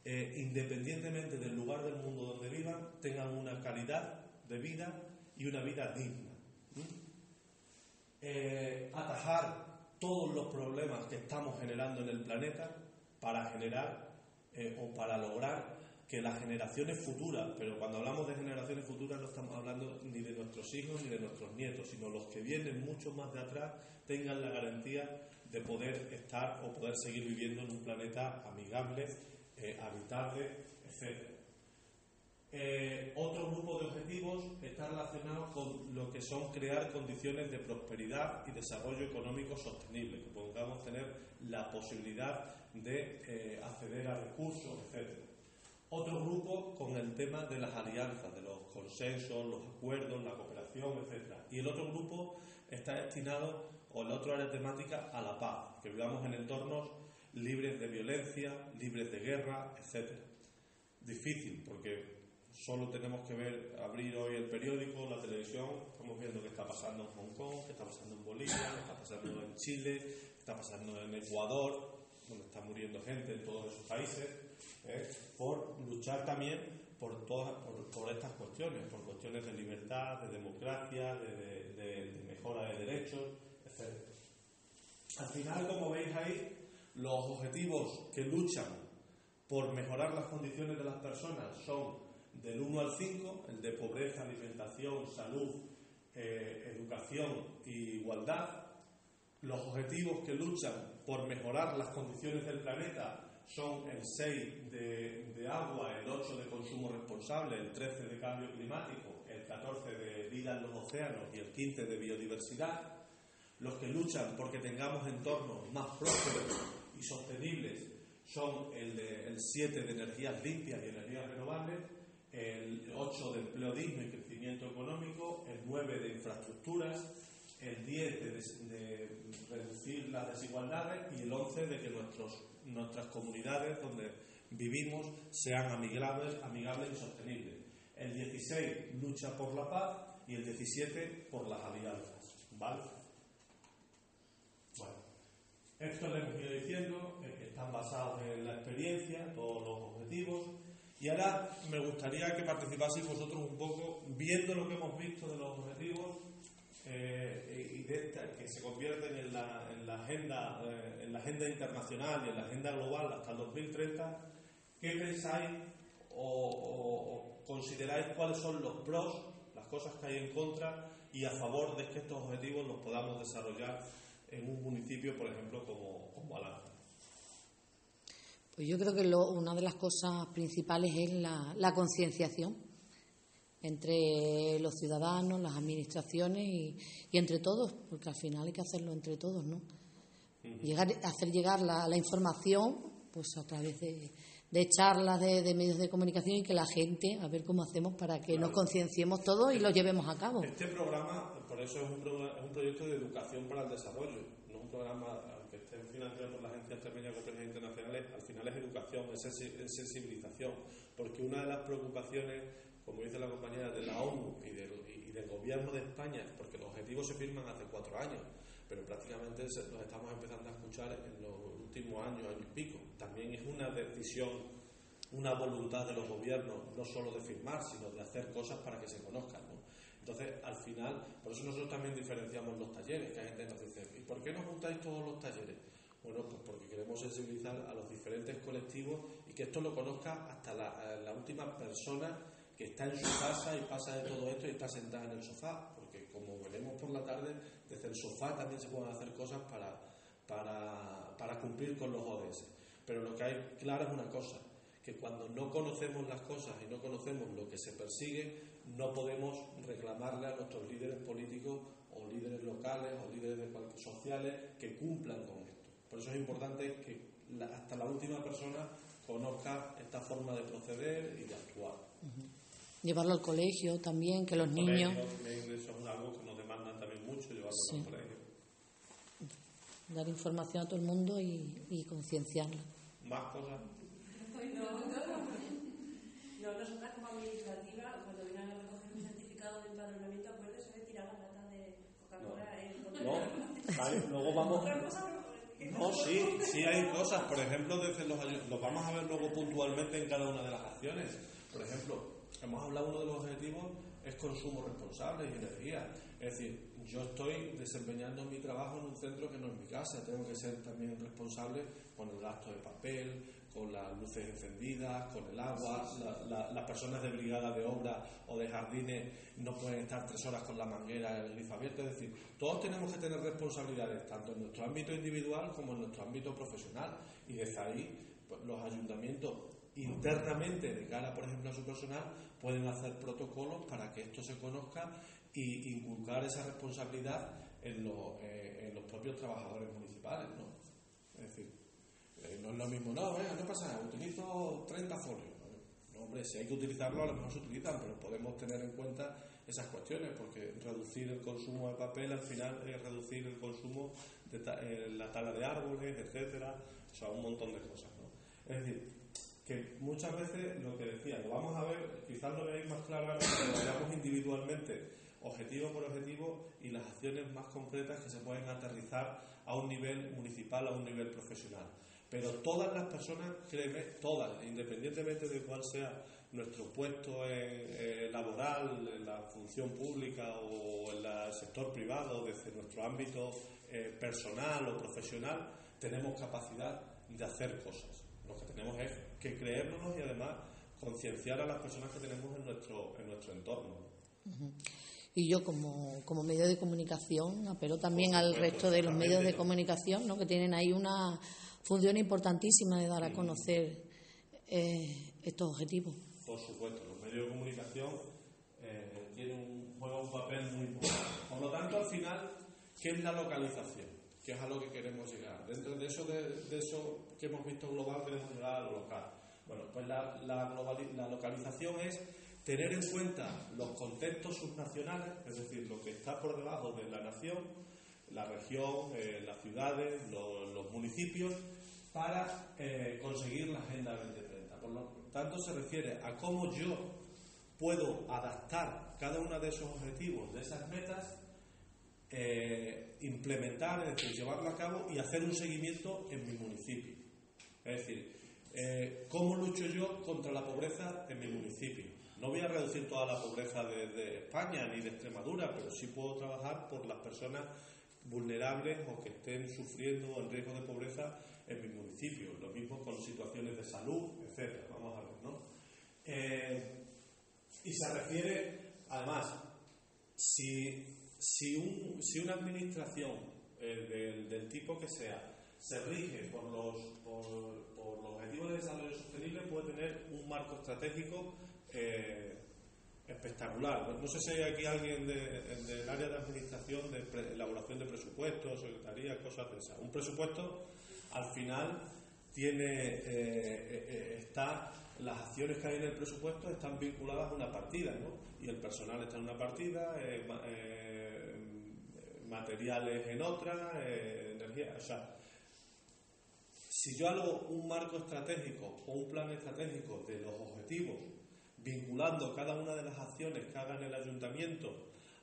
eh, independientemente del lugar del mundo donde vivan, tengan una calidad de vida y una vida digna. Eh, atajar todos los problemas que estamos generando en el planeta para generar eh, o para lograr que las generaciones futuras, pero cuando hablamos de generaciones futuras no estamos hablando ni de nuestros hijos ni de nuestros nietos, sino los que vienen mucho más de atrás tengan la garantía de poder estar o poder seguir viviendo en un planeta amigable, eh, habitable, etc. Eh, otro grupo de objetivos está relacionado con lo que son crear condiciones de prosperidad y desarrollo económico sostenible, que podamos tener la posibilidad de eh, acceder a recursos, etc. Otro grupo con el tema de las alianzas, de los consensos, los acuerdos, la cooperación, etc. Y el otro grupo está destinado, o la otra área temática, a la paz, que vivamos en entornos libres de violencia, libres de guerra, etc. Difícil, porque solo tenemos que ver, abrir hoy el periódico, la televisión, estamos viendo qué está pasando en Hong Kong, qué está pasando en Bolivia, qué está pasando en Chile, qué está pasando en Ecuador, donde está muriendo gente en todos esos países. ¿eh? por luchar también por, todas, por, estas cuestiones, por cuestiones de libertad, de democracia, de, mejora de derechos, etc. Al final, como veis ahí, los objetivos que luchan por mejorar las condiciones de las personas son del 1 al 5, el de pobreza, alimentación, salud, eh, educación e igualdad. Los objetivos que luchan por mejorar las condiciones del planeta son el 6 de, agua, el 8 de consumo responsable, el 13 de cambio climático, el 14 de vida en los océanos y el 15 de biodiversidad. Los que luchan porque tengamos entornos más prósperos y sostenibles son el, de, el 7 de energías limpias y energías renovables, el 8 de empleo digno y crecimiento económico, el 9 de infraestructuras, el 10 de, reducir las desigualdades y el 11 de que nuestros nuestras comunidades donde vivimos sean amigables, amigables y sostenibles. El 16 lucha por la paz y el 17 por las alianzas. ¿Vale? Bueno, esto les hemos ido diciendo, están basados en la experiencia, todos los objetivos. Y ahora me gustaría que participaseis vosotros un poco, viendo lo que hemos visto de los objetivos, eh, y de que se convierten en la, en la agenda, eh, en la agenda internacional y en la agenda global hasta el 2030, ¿qué pensáis o, consideráis cuáles son los pros, las cosas que hay en contra y a favor de que estos objetivos los podamos desarrollar en un municipio, por ejemplo, como, como Alange? Pues yo creo que una de las cosas principales es la, la concienciación entre los ciudadanos, las administraciones y, entre todos, porque al final hay que hacerlo entre todos, ¿no? Llegar, hacer llegar la, información pues a través de, charlas de, medios de comunicación y que la gente, a ver cómo hacemos para que nos concienciemos todos y lo llevemos a cabo. Este programa, por eso es un, un proyecto de educación para el desarrollo, no un programa que esté financiado por las agencias intermedias internacionales, al final es educación, es sensibilización, porque una de las preocupaciones como dice la compañera, de la ONU y del, gobierno de España, porque los objetivos se firman hace cuatro años, pero prácticamente los estamos empezando a escuchar en los últimos años, años y pico. También es una decisión, una voluntad de los gobiernos, no solo de firmar, sino de hacer cosas para que se conozcan. Entonces, al final, por eso nosotros también diferenciamos los talleres, que hay gente nos dice, ¿y por qué no juntáis todos los talleres? Bueno, pues porque queremos sensibilizar a los diferentes colectivos y que esto lo conozca hasta la, la última persona que está en su casa y pasa de todo esto y está sentada en el sofá, porque como veremos por la tarde, desde el sofá también se pueden hacer cosas para cumplir con los ODS. Pero lo que hay claro es una cosa, que cuando no conocemos las cosas y no conocemos lo que se persigue, no podemos reclamarle a nuestros líderes políticos o líderes locales o líderes sociales que cumplan con esto. Por eso es importante que hasta la última persona conozca esta forma de proceder y de actuar. Llevarlo al colegio también, que los niños. Eso es algo que nos demandan también mucho, llevarlo al colegio. Dar información a todo el mundo y, y concienciarla. Más cosas. No, no, no. nosotras como administrativa, cuando vienen a recoger un certificado de empadronamiento, acuérdense de tirar las latas de Coca-Cola no. no, vale, [LAUGHS] luego vamos. No, sí, sí hay cosas. Por ejemplo, desde los, los vamos a ver luego puntualmente en cada una de las acciones. Por ejemplo, hemos hablado uno de los objetivos es consumo responsable y energía. Es decir, yo estoy desempeñando mi trabajo en un centro que no es mi casa, tengo que ser también responsable con el gasto de papel, con las luces encendidas, con el agua, las personas de brigada de obra o de jardines no pueden estar tres horas con la manguera, el grifo abierto, es decir, todos tenemos que tener responsabilidades, tanto en nuestro ámbito individual como en nuestro ámbito profesional, y desde ahí pues, los ayuntamientos internamente de cara, por ejemplo, a su personal, pueden hacer protocolos para que esto se conozca y inculcar esa responsabilidad en, eh, en los propios trabajadores municipales, ¿no? Es decir, eh, no es lo mismo, no, venga, no pasa nada, utilizo 30 folios. No, hombre, si hay que utilizarlo, a lo mejor se utilizan, pero podemos tener en cuenta esas cuestiones, porque reducir el consumo de papel al final es reducir el consumo de eh, la tala de árboles, etcétera, o sea, un montón de cosas, ¿no? Es decir, que muchas veces lo que decía, lo vamos a ver, quizás lo veáis más claro ahora, lo veamos individualmente, objetivo por objetivo y las acciones más concretas que se pueden aterrizar a un nivel municipal, a un nivel profesional. Pero todas las personas, créeme, todas, independientemente de cuál sea nuestro puesto en, laboral, en la función pública o en el sector privado, desde nuestro ámbito eh, personal o profesional, tenemos capacidad de hacer cosas. Lo que tenemos es que creérnoslo y además concienciar a las personas que tenemos en nuestro, en nuestro entorno. Y yo como, como medio de comunicación apelo también al resto de los medios de comunicación, ¿no? que tienen ahí una función importantísima de dar a conocer eh, estos objetivos. Por supuesto, los medios de comunicación eh, tienen un, juegan un papel muy importante. Por lo tanto, al final, ¿qué es la localización? ¿Qué es a lo que queremos llegar? Dentro de eso, de, eso que hemos visto global, queremos llegar a lo local. Bueno, pues la, localización es tener en cuenta los contextos subnacionales, es decir, lo que está por debajo de la nación, la región, eh, las ciudades, los, municipios, para eh, conseguir la Agenda 2030. Por lo tanto, se refiere a cómo yo puedo adaptar cada uno de esos objetivos, de esas metas, implementar, es decir, llevarlo a cabo y hacer un seguimiento en mi municipio. Es decir, cómo lucho yo contra la pobreza en mi municipio. No voy a reducir toda la pobreza de, de España ni de Extremadura, pero sí puedo trabajar por las personas vulnerables o que estén sufriendo en riesgo de pobreza en mi municipio. Lo mismo con situaciones de salud, etcétera. Vamos a ver, ¿no? Eh, y se refiere, además, si, si, un, si una administración eh, del, tipo que sea se rige por los, por, los objetivos de desarrollo sostenible, puede tener un marco estratégico eh, espectacular. No sé si hay aquí alguien del área de administración, de elaboración de presupuestos, secretaría, cosas de esas. Un presupuesto, al final, tiene, eh, eh, eh, está, las acciones que hay en el presupuesto están vinculadas a una partida, ¿no? Y el personal está en una partida, materiales en otra, energía, o sea, si yo hago un marco estratégico o un plan estratégico de los objetivos vinculando cada una de las acciones que haga el ayuntamiento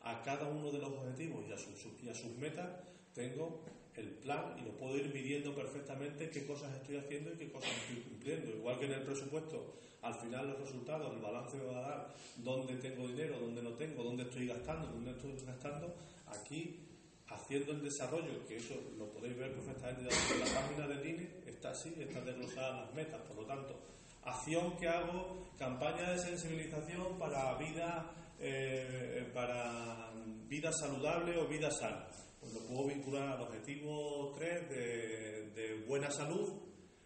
a cada uno de los objetivos y a, sus, y a sus metas, tengo el plan y lo puedo ir midiendo perfectamente qué cosas estoy haciendo y qué cosas estoy cumpliendo. Igual que en el presupuesto, al final los resultados, el balance me va a dar dónde tengo dinero, dónde no tengo, dónde estoy gastando, dónde estoy gastando. Aquí haciendo el desarrollo, que eso lo podéis ver perfectamente en la página del INE, está así, están desglosadas las metas, por lo tanto, acción que hago, campaña de sensibilización para vida, eh, para vida saludable o vida sana. Pues lo puedo vincular al objetivo 3 de, de buena salud,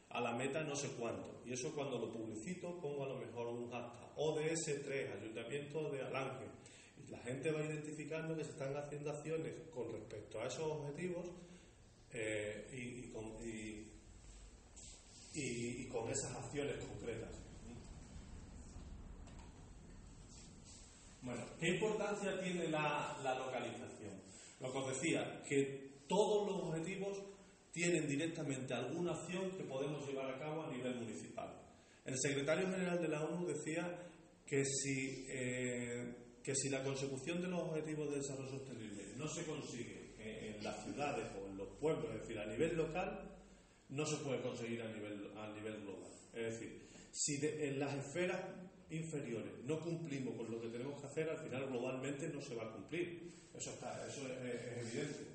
a la meta no sé cuánto. Y eso cuando lo publicito pongo a lo mejor un hashtag ODS3, Ayuntamiento de Alange. La gente va identificando que se están haciendo acciones con respecto a esos objetivos eh, y, con, esas acciones concretas. Bueno, ¿qué importancia tiene la, la localización? Lo que os decía, que todos los objetivos tienen directamente alguna acción que podemos llevar a cabo a nivel municipal. El secretario general de la ONU decía que si, eh, que si la consecución de los objetivos de desarrollo sostenible no se consigue en las ciudades o en los pueblos, es decir, a nivel local, no se puede conseguir a nivel, a nivel global. Es decir, si en las esferas inferiores no cumplimos con lo que tenemos que hacer, al final globalmente no se va a cumplir. Eso, está, eso es evidente.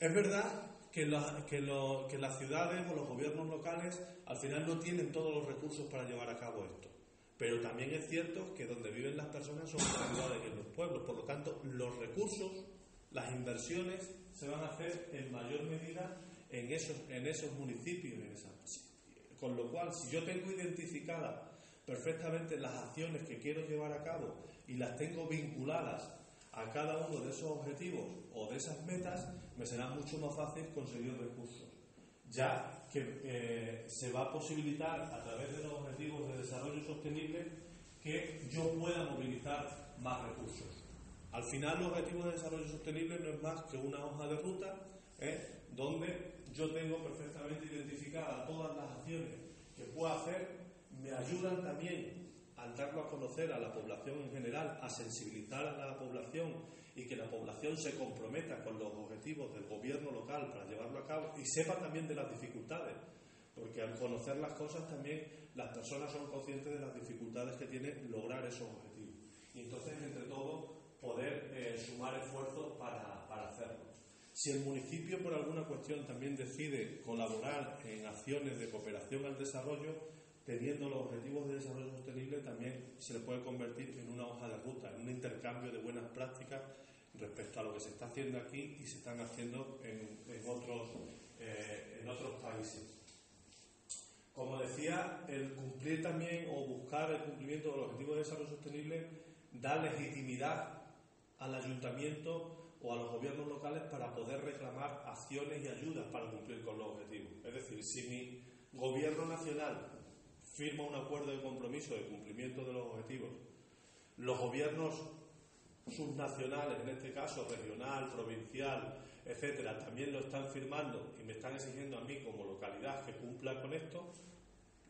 Es verdad que, que, las ciudades o los gobiernos locales al final no tienen todos los recursos para llevar a cabo esto. Pero también es cierto que donde viven las personas son las ciudades y en los pueblos. Por lo tanto, los recursos, las inversiones se van a hacer en mayor medida en esos, en esos municipios. Con lo cual, si yo tengo identificadas perfectamente las acciones que quiero llevar a cabo y las tengo vinculadas a cada uno de esos objetivos o de esas metas, me será mucho más fácil conseguir recursos, ya que eh, se va a posibilitar a través de los objetivos de desarrollo sostenible que yo pueda movilizar más recursos. Al final, los objetivos de desarrollo sostenible no es más que una hoja de ruta ¿eh? donde yo tengo perfectamente identificadas todas las acciones que puedo hacer, me ayudan también al darlo a conocer a la población en general, a sensibilizar a la población y que la población se comprometa con los objetivos del gobierno local para llevarlo a cabo y sepa también de las dificultades, porque al conocer las cosas también las personas son conscientes de las dificultades que tiene lograr esos objetivos. Y entonces, entre todos, poder eh, sumar esfuerzos para, para hacerlo. Si el municipio por alguna cuestión también decide colaborar en acciones de cooperación al desarrollo, teniendo los objetivos de desarrollo sostenible, también se le puede convertir en una hoja de ruta, en un intercambio de buenas prácticas respecto a lo que se está haciendo aquí y se están haciendo en, otros, eh, en otros países. Como decía, el cumplir también o buscar el cumplimiento de los objetivos de desarrollo sostenible da legitimidad al ayuntamiento o a los gobiernos locales para poder reclamar acciones y ayudas para cumplir con los objetivos. Es decir, si mi gobierno nacional firma un acuerdo de compromiso de cumplimiento de los objetivos. Los gobiernos subnacionales, en este caso regional, provincial, etcétera, también lo están firmando y me están exigiendo a mí como localidad que cumpla con esto,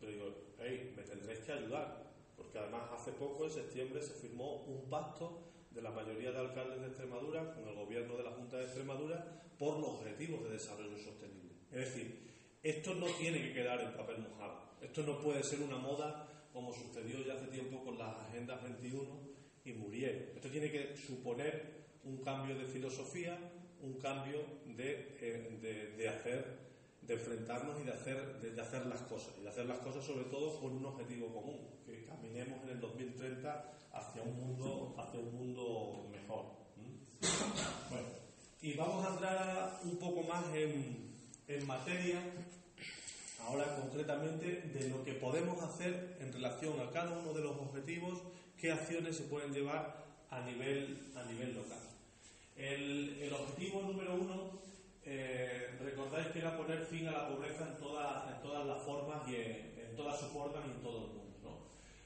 le digo, hey, me tendréis que ayudar, porque además hace poco, en septiembre, se firmó un pacto de la mayoría de alcaldes de Extremadura con el gobierno de la Junta de Extremadura por los objetivos de desarrollo sostenible. Es decir, esto no tiene que quedar en papel mojado. Esto no puede ser una moda como sucedió ya hace tiempo con las Agendas 21 y Muriel. Esto tiene que suponer un cambio de filosofía, un cambio de, eh, de, hacer, de enfrentarnos y de hacer, de, hacer las cosas. Y de hacer las cosas sobre todo con un objetivo común, que caminemos en el 2030 hacia un mundo, hacia un mundo mejor. Bueno, y vamos a entrar un poco más en, en materia ahora concretamente de lo que podemos hacer en relación a cada uno de los objetivos, qué acciones se pueden llevar a nivel, a nivel local. El, objetivo número uno, eh, recordáis que era poner fin a la pobreza en, en todas las formas y en, todas sus formas y en todo el mundo. ¿no?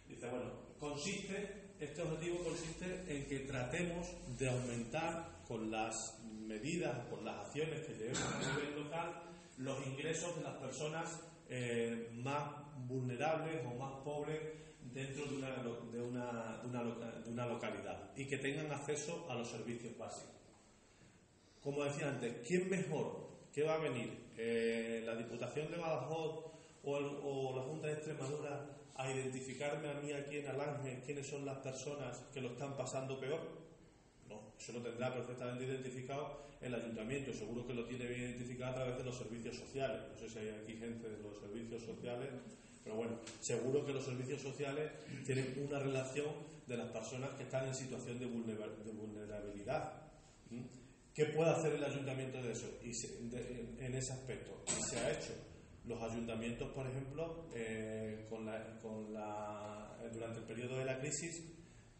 Dice, bueno, consiste, este objetivo consiste en que tratemos de aumentar con las medidas, con las acciones que llevemos a nivel local, los ingresos de las personas eh, más vulnerables o más pobres dentro de una, de, una, de, una, localidad y que tengan acceso a los servicios básicos. Como decía antes, ¿quién mejor? ¿Qué va a venir? Eh, ¿La Diputación de Badajoz o, o, la Junta de Extremadura a identificarme a mí aquí en Alange quiénes son las personas que lo están pasando peor? Eso lo tendrá perfectamente identificado el ayuntamiento, seguro que lo tiene bien identificado a través de los servicios sociales. No sé si hay aquí gente de los servicios sociales, pero bueno, seguro que los servicios sociales tienen una relación de las personas que están en situación de vulnerabilidad. ¿Qué puede hacer el ayuntamiento de eso? Y en ese aspecto. Y se ha hecho. Los ayuntamientos, por ejemplo, eh, con la, durante el periodo de la crisis,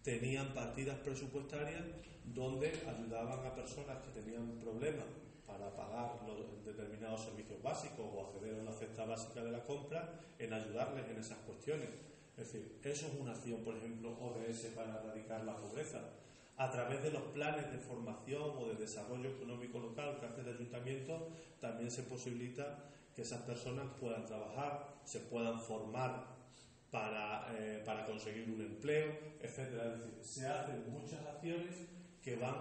tenían partidas presupuestarias donde ayudaban a personas que tenían problemas para pagar determinados servicios básicos o acceder a una cesta básica de la compra, en ayudarles en esas cuestiones. Es decir, eso es una acción, por ejemplo, ODS para erradicar la pobreza. A través de los planes de formación o de desarrollo económico local que hace el ayuntamiento, también se posibilita que esas personas puedan trabajar, se puedan formar para, eh, para conseguir un empleo, etc. Es decir, se hacen muchas acciones que van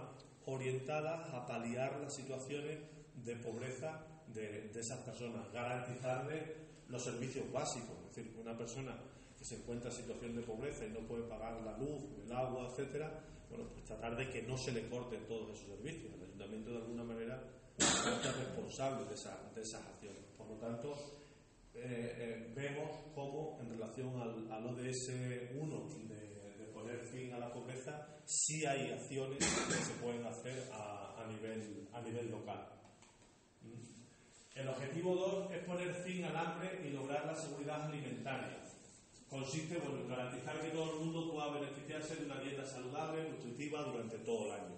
orientadas a paliar las situaciones de pobreza de, de esas personas, garantizarles los servicios básicos. Es decir, una persona que se encuentra en situación de pobreza y no puede pagar la luz, el agua, etcétera, bueno, pues tratar de que no se le corten todos esos servicios. El ayuntamiento de alguna manera es responsable de, de esas acciones. Por lo tanto, eh, eh, vemos cómo en relación al, al ODS 1 de, poner fin a la pobreza, sí hay acciones que se pueden hacer a, a nivel, a nivel local. ¿Mm? El objetivo 2 es poner fin al hambre y lograr la seguridad alimentaria. Consiste en garantizar que todo el mundo pueda beneficiarse de una dieta saludable, nutritiva durante todo el año.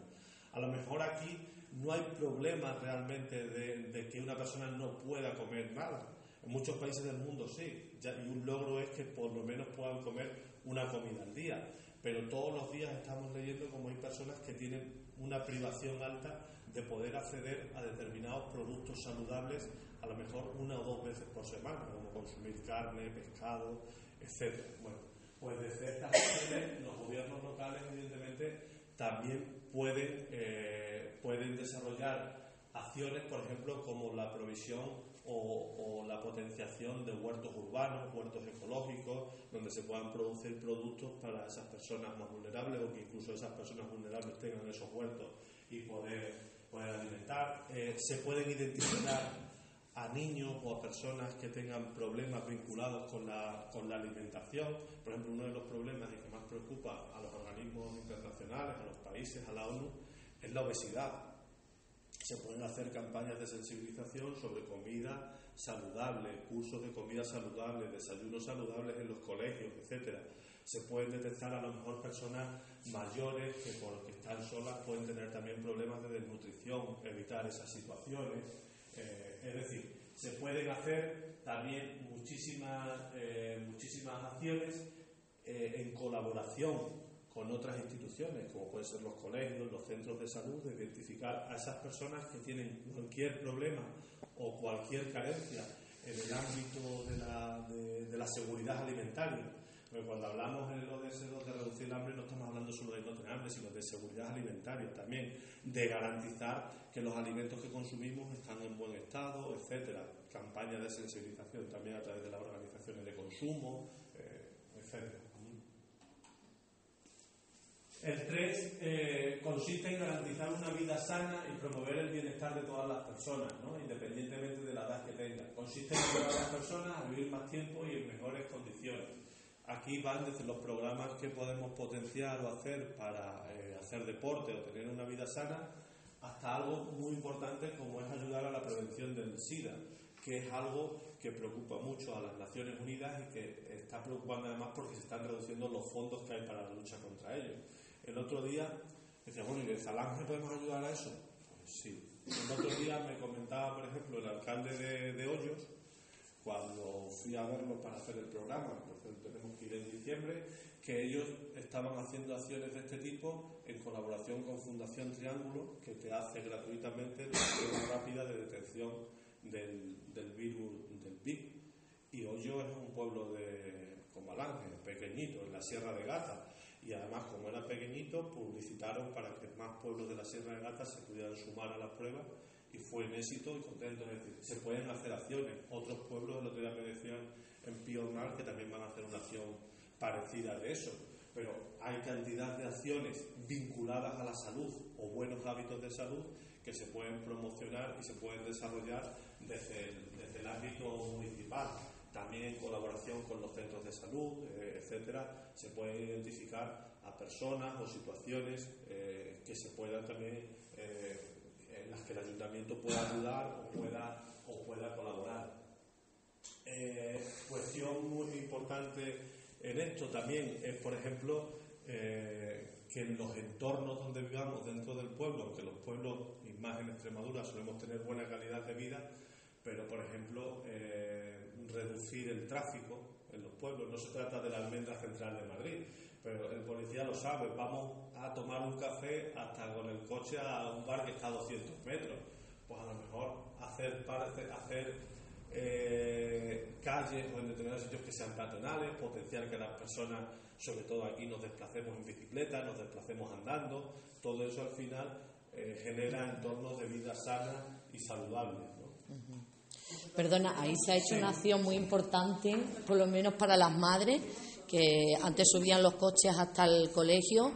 A lo mejor aquí no hay problema realmente de, de que una persona no pueda comer nada en muchos países del mundo sí, y un logro es que por lo menos puedan comer una comida al día. Pero todos los días estamos leyendo como hay personas que tienen una privación alta de poder acceder a determinados productos saludables a lo mejor una o dos veces por semana, como consumir carne, pescado, etc. Bueno, pues desde estas acciones los gobiernos locales evidentemente también pueden, eh, pueden desarrollar acciones, por ejemplo, como la provisión o, la potenciación de huertos urbanos, huertos ecológicos, donde se puedan producir productos para esas personas más vulnerables o que incluso esas personas vulnerables tengan esos huertos y poder, poder alimentar. Eh, se pueden identificar a niños o a personas que tengan problemas vinculados con la, con la alimentación. Por ejemplo, uno de los problemas y que más preocupa a los organismos internacionales, a los países, a la ONU, es la obesidad se pueden hacer campañas de sensibilización sobre comida saludable, cursos de comida saludable, desayunos saludables en los colegios, etcétera. Se pueden detectar a lo mejor personas mayores que porque están solas pueden tener también problemas de desnutrición, evitar esas situaciones. Eh, es decir, se pueden hacer también muchísimas, eh, muchísimas acciones eh, en colaboración con otras instituciones, como pueden ser los colegios, los centros de salud, de identificar a esas personas que tienen cualquier problema o cualquier carencia en el ámbito de la, de, la seguridad alimentaria. Porque cuando hablamos en el ODS de reducir el hambre, no estamos hablando solo de no tener hambre, sino de seguridad alimentaria también, de garantizar que los alimentos que consumimos están en buen estado, etcétera. Campañas de sensibilización también a través de las organizaciones de consumo, eh, etcétera. El 3 eh, consiste en garantizar una vida sana y promover el bienestar de todas las personas, ¿no? independientemente de la edad que tengan. Consiste en ayudar a las personas a vivir más tiempo y en mejores condiciones. Aquí van desde los programas que podemos potenciar o hacer para eh, hacer deporte o tener una vida sana, hasta algo muy importante como es ayudar a la prevención del SIDA, que es algo que preocupa mucho a las Naciones Unidas y que está preocupando además porque se están reduciendo los fondos que hay para la lucha contra ello. El otro día decía, bueno, ¿y de Falange podemos ayudar a eso? Sí. El otro día me comentaba, por ejemplo, el alcalde de, Hoyos, cuando fui a verlo para hacer el programa, porque tenemos que ir en diciembre, que ellos estaban haciendo acciones de este tipo en colaboración con Fundación Triángulo, que te hace gratuitamente la prueba rápida de detección del, virus del VIP. Y Hoyos es un pueblo de Comalange, pequeñito, en la Sierra de Gata y además como era pequeñito publicitaron para que más pueblos de la Sierra de Gata se pudieran sumar a las pruebas y fue en éxito y contento. Es decir, se pueden hacer acciones. Otros pueblos, el otro día me decían en Piornal que también van a hacer una acción parecida de eso. pero hay cantidad de acciones vinculadas a la salud o buenos hábitos de salud que se pueden promocionar y se pueden desarrollar desde desde el ámbito municipal. También en colaboración con los centros de salud, eh, etcétera, se pueden identificar a personas o situaciones eh, que se puedan también, eh, en las que el ayuntamiento pueda ayudar o pueda, o pueda colaborar. cuestión muy importante en esto también es, por ejemplo, que en los entornos donde vivamos dentro del pueblo, que los pueblos, y más en Extremadura, solemos tener buena calidad de vida, pero por ejemplo, eh, reducir el tráfico en los pueblos. No se trata de la almendra central de Madrid, pero el policía lo sabe. Vamos a tomar un café hasta con el coche a un bar que está a 200 metros. Pues a lo mejor hacer, hacer eh, calles o en determinados sitios que sean peatonales, potenciar que las personas sobre todo aquí nos desplacemos en bicicleta, nos desplacemos andando, todo eso al final eh, genera entornos de vida sana y saludable. Perdona, ahí se ha hecho una acción muy importante, por lo menos para las madres, que antes subían los coches hasta el colegio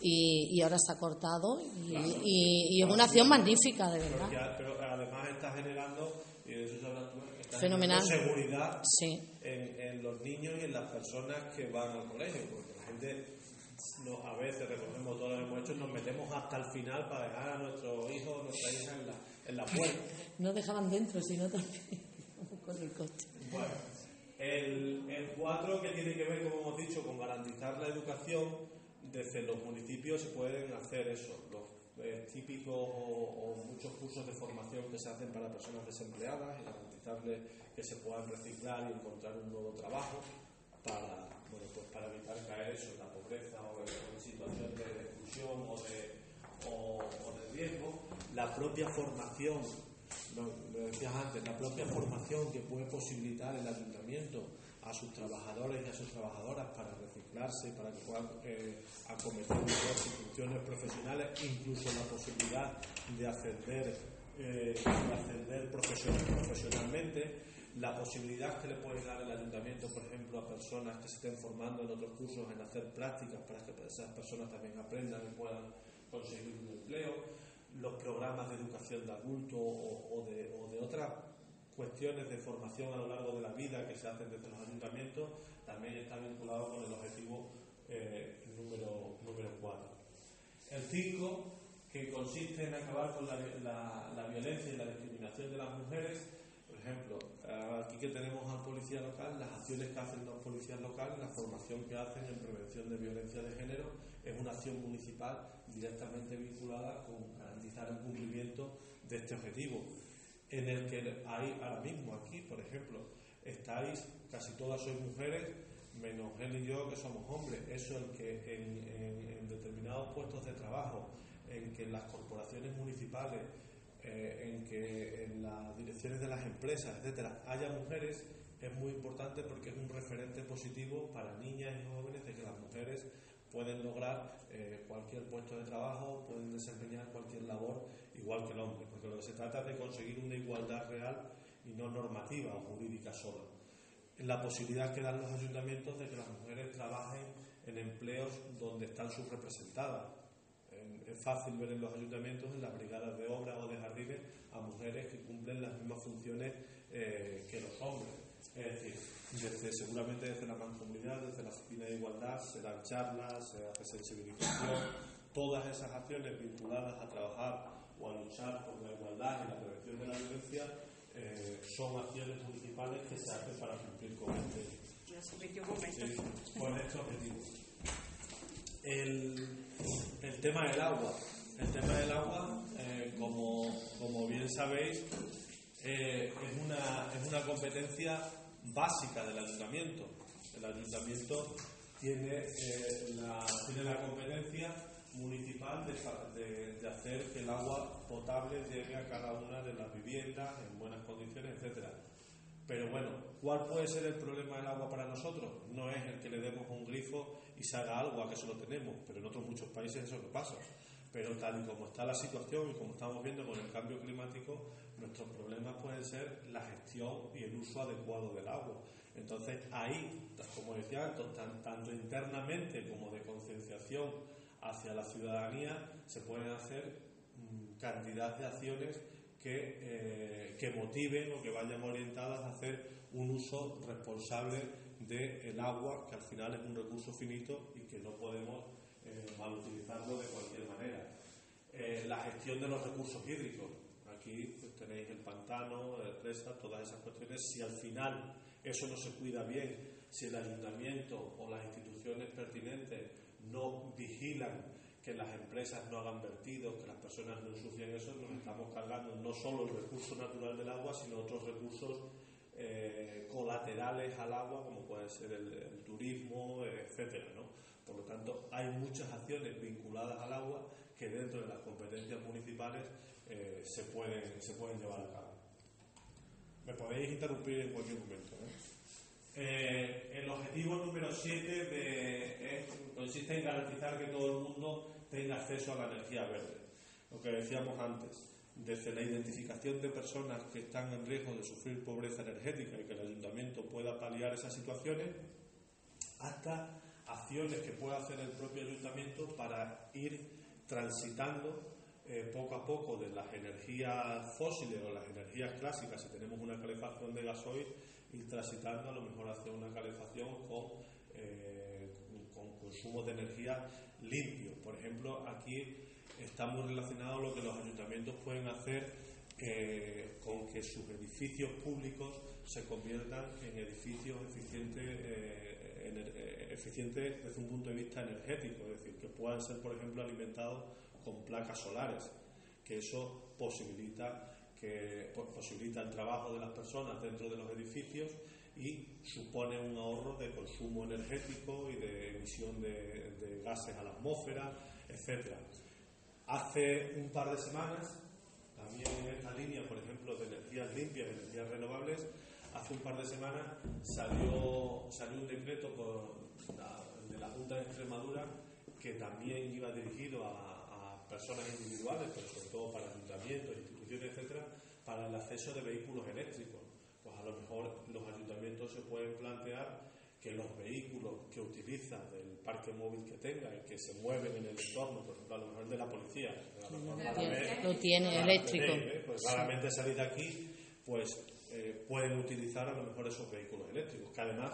y, ahora se ha cortado y, es una acción magnífica, de verdad. Pero, además está generando, y eso Fenomenal. seguridad en, los niños y en las personas que van al colegio, porque la gente a veces, recordemos todos los hemos hecho, nos metemos hasta el final para dejar a nuestro hijo o nuestra hija en la, en la puerta. No dejaban dentro, sino también [LAUGHS] con el coche. Bueno, el, el cuatro que tiene que ver, como hemos dicho, con garantizar la educación, desde los municipios se pueden hacer eso, los eh, típicos o, muchos cursos de formación que se hacen para personas desempleadas y garantizarles que se puedan reciclar y encontrar un nuevo trabajo para, bueno, pues para evitar caer eso, la pobreza o en, situación de exclusión o de, o, de riesgo. La propia formación, lo, decías antes, la propia formación que puede posibilitar el ayuntamiento a sus trabajadores y a sus trabajadoras para reciclarse, para que puedan eh, acometer mejores funciones profesionales, incluso la posibilidad de ascender, eh, de ascender profesionalmente, la posibilidad que le puede dar el ayuntamiento, por ejemplo, a personas que se estén formando en otros cursos en hacer prácticas para que esas personas también aprendan y puedan conseguir un empleo, los programas de educación de adulto o, de, o de otras cuestiones de formación a lo largo de la vida que se hacen desde los ayuntamientos también está vinculado con el objetivo eh, número, número 4. El 5, que consiste en acabar con la, la, violencia y la discriminación de las mujeres. Ejemplo, aquí que tenemos al policía local, las acciones que hacen los policías locales, la formación que hacen en prevención de violencia de género, es una acción municipal directamente vinculada con garantizar el cumplimiento de este objetivo en el que hay ahora mismo aquí, por ejemplo, estáis, casi todas sois mujeres, menos él y yo que somos hombres. Eso el que en, determinados puestos de trabajo, en que en las corporaciones municipales, eh, en que en las direcciones de las empresas, etcétera, haya mujeres, es muy importante porque es un referente positivo para niñas y jóvenes de que las mujeres pueden lograr eh, cualquier puesto de trabajo, pueden desempeñar cualquier labor igual que el hombre, porque lo que se trata es de conseguir una igualdad real y no normativa o jurídica solo. La posibilidad que dan los ayuntamientos de que las mujeres trabajen en empleos donde están subrepresentadas. Es fácil ver en los ayuntamientos, en las brigadas de obra o de jardines, a mujeres que cumplen las mismas funciones eh, que los hombres. Es decir, desde, seguramente desde la mancomunidad, desde la oficina de igualdad, se dan charlas, se hace sensibilización, todas esas acciones vinculadas a trabajar o a luchar por la igualdad y la prevención de la violencia eh, son acciones municipales que se hacen para cumplir con este, con este objetivo. El, el, tema del agua. El tema del agua, eh, como, como, bien sabéis, eh, es, una, es una competencia básica del ayuntamiento. El ayuntamiento tiene, la, tiene la competencia municipal de, de, hacer que el agua potable llegue a cada una de las viviendas en buenas condiciones, etcétera. Pero bueno, ¿cuál puede ser el problema del agua para nosotros? No es el que le demos un grifo y se haga algo, a que eso lo tenemos, pero en otros muchos países eso no pasa. Pero tal y como está la situación y como estamos viendo con el cambio climático, nuestros problemas pueden ser la gestión y el uso adecuado del agua. Entonces ahí, como decía, tanto internamente como de concienciación hacia la ciudadanía, se pueden hacer mm, cantidad de acciones que, eh, que motiven o que vayan orientadas a hacer un uso responsable del agua, que al final es un recurso finito y que no podemos eh, malutilizarlo de cualquier manera. Eh, la gestión de los recursos hídricos. Aquí pues, tenéis el pantano, el presa, todas esas cuestiones. Si al final eso no se cuida bien, si el ayuntamiento o las instituciones pertinentes no vigilan que las empresas no hagan vertidos, que las personas no ensucien eso, nos estamos cargando no solo el recurso natural del agua, sino otros recursos eh, colaterales al agua, como puede ser el, turismo, etcétera. ¿no? Por lo tanto, hay muchas acciones vinculadas al agua que dentro de las competencias municipales eh, se, pueden, se pueden llevar a cabo. Me podéis interrumpir en cualquier momento. Eh, el objetivo número 7 consiste en garantizar que todo el mundo tenga acceso a la energía verde. Lo que decíamos antes, desde la identificación de personas que están en riesgo de sufrir pobreza energética y que el ayuntamiento pueda paliar esas situaciones, hasta acciones que pueda hacer el propio ayuntamiento para ir transitando eh, poco a poco de las energías fósiles o las energías clásicas, si tenemos una calefacción de gasoil, ir transitando a lo mejor hacia una calefacción con, eh, con consumo de energía limpio. Por ejemplo, aquí está muy relacionado lo que los ayuntamientos pueden hacer con que sus edificios públicos se conviertan en edificios eficientes, eh, eh, eficientes desde un punto de vista energético, es decir, que puedan ser, por ejemplo, alimentados con placas solares, que eso posibilita que pues, posibilita el trabajo de las personas dentro de los edificios y supone un ahorro de consumo energético y de emisión de, de gases a la atmósfera, etcétera. Hace un par de semanas, también en esta línea, por ejemplo, de energías limpias, energías renovables, hace un par de semanas salió, salió un decreto de la Junta de Extremadura que también iba dirigido a, a personas individuales, pero sobre todo para ayuntamientos, instituciones, etcétera, para el acceso de vehículos eléctricos. Pues a lo mejor los ayuntamientos se pueden plantear que los vehículos que utilizan del parque móvil que tenga y que se mueven en el entorno, por ejemplo, a lo mejor de la policía, lo tiene eléctrico. pues claramente salir de aquí, pues eh, pueden utilizar a lo mejor esos vehículos eléctricos, que además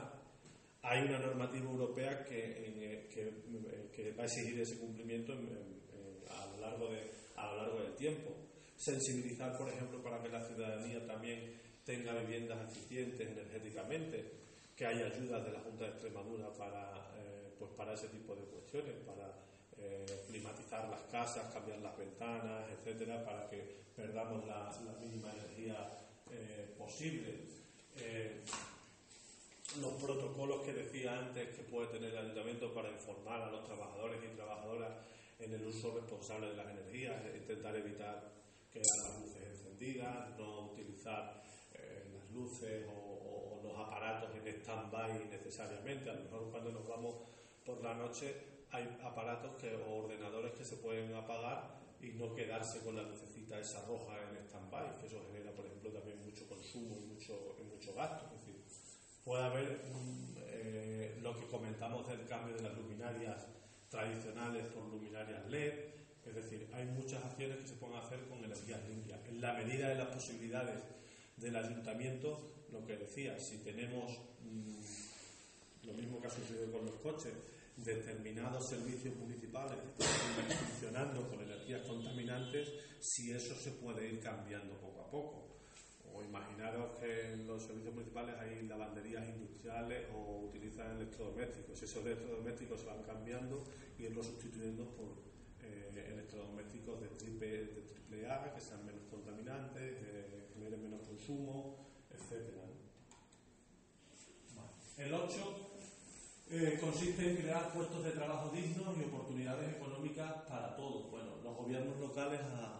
hay una normativa europea que, eh, eh, que, va a exigir ese cumplimiento a, lo largo de, a lo largo del tiempo. Sensibilizar, por ejemplo, para que la ciudadanía también tenga viviendas eficientes energéticamente que hay ayudas de la Junta de Extremadura para, eh, pues para ese tipo de cuestiones, para eh, climatizar las casas, cambiar las ventanas, etcétera, para que perdamos la, mínima energía eh, posible. los protocolos que decía antes que puede tener el ayuntamiento para informar a los trabajadores y trabajadoras en el uso responsable de las energías, intentar evitar las luces encendidas, no utilizar las luces o aparatos en stand-by necesariamente. A lo mejor cuando nos vamos por la noche hay aparatos que, o ordenadores que se pueden apagar y no quedarse con la lucecita esa roja en stand-by, que eso genera, por ejemplo, también mucho consumo y mucho, mucho gasto. Es decir, puede haber eh, lo que comentamos del cambio de las luminarias tradicionales por luminarias LED, es decir, hay muchas acciones que se pueden hacer con energías limpias. En la medida de las posibilidades del ayuntamiento, lo que decía, si tenemos mm, lo mismo que ha sucedido con los coches, determinados servicios municipales funcionando con energías contaminantes, si eso se puede ir cambiando poco a poco. O imaginaros que en los servicios municipales hay lavanderías industriales o utilizan electrodomésticos. Esos electrodomésticos se van cambiando y irlos sustituyendo por eh, electrodomésticos de triple, de triple A, que sean menos contaminantes, que generen menos consumo, el 8 eh, consiste en crear puestos de trabajo dignos y oportunidades económicas para todos. Bueno, los gobiernos locales a,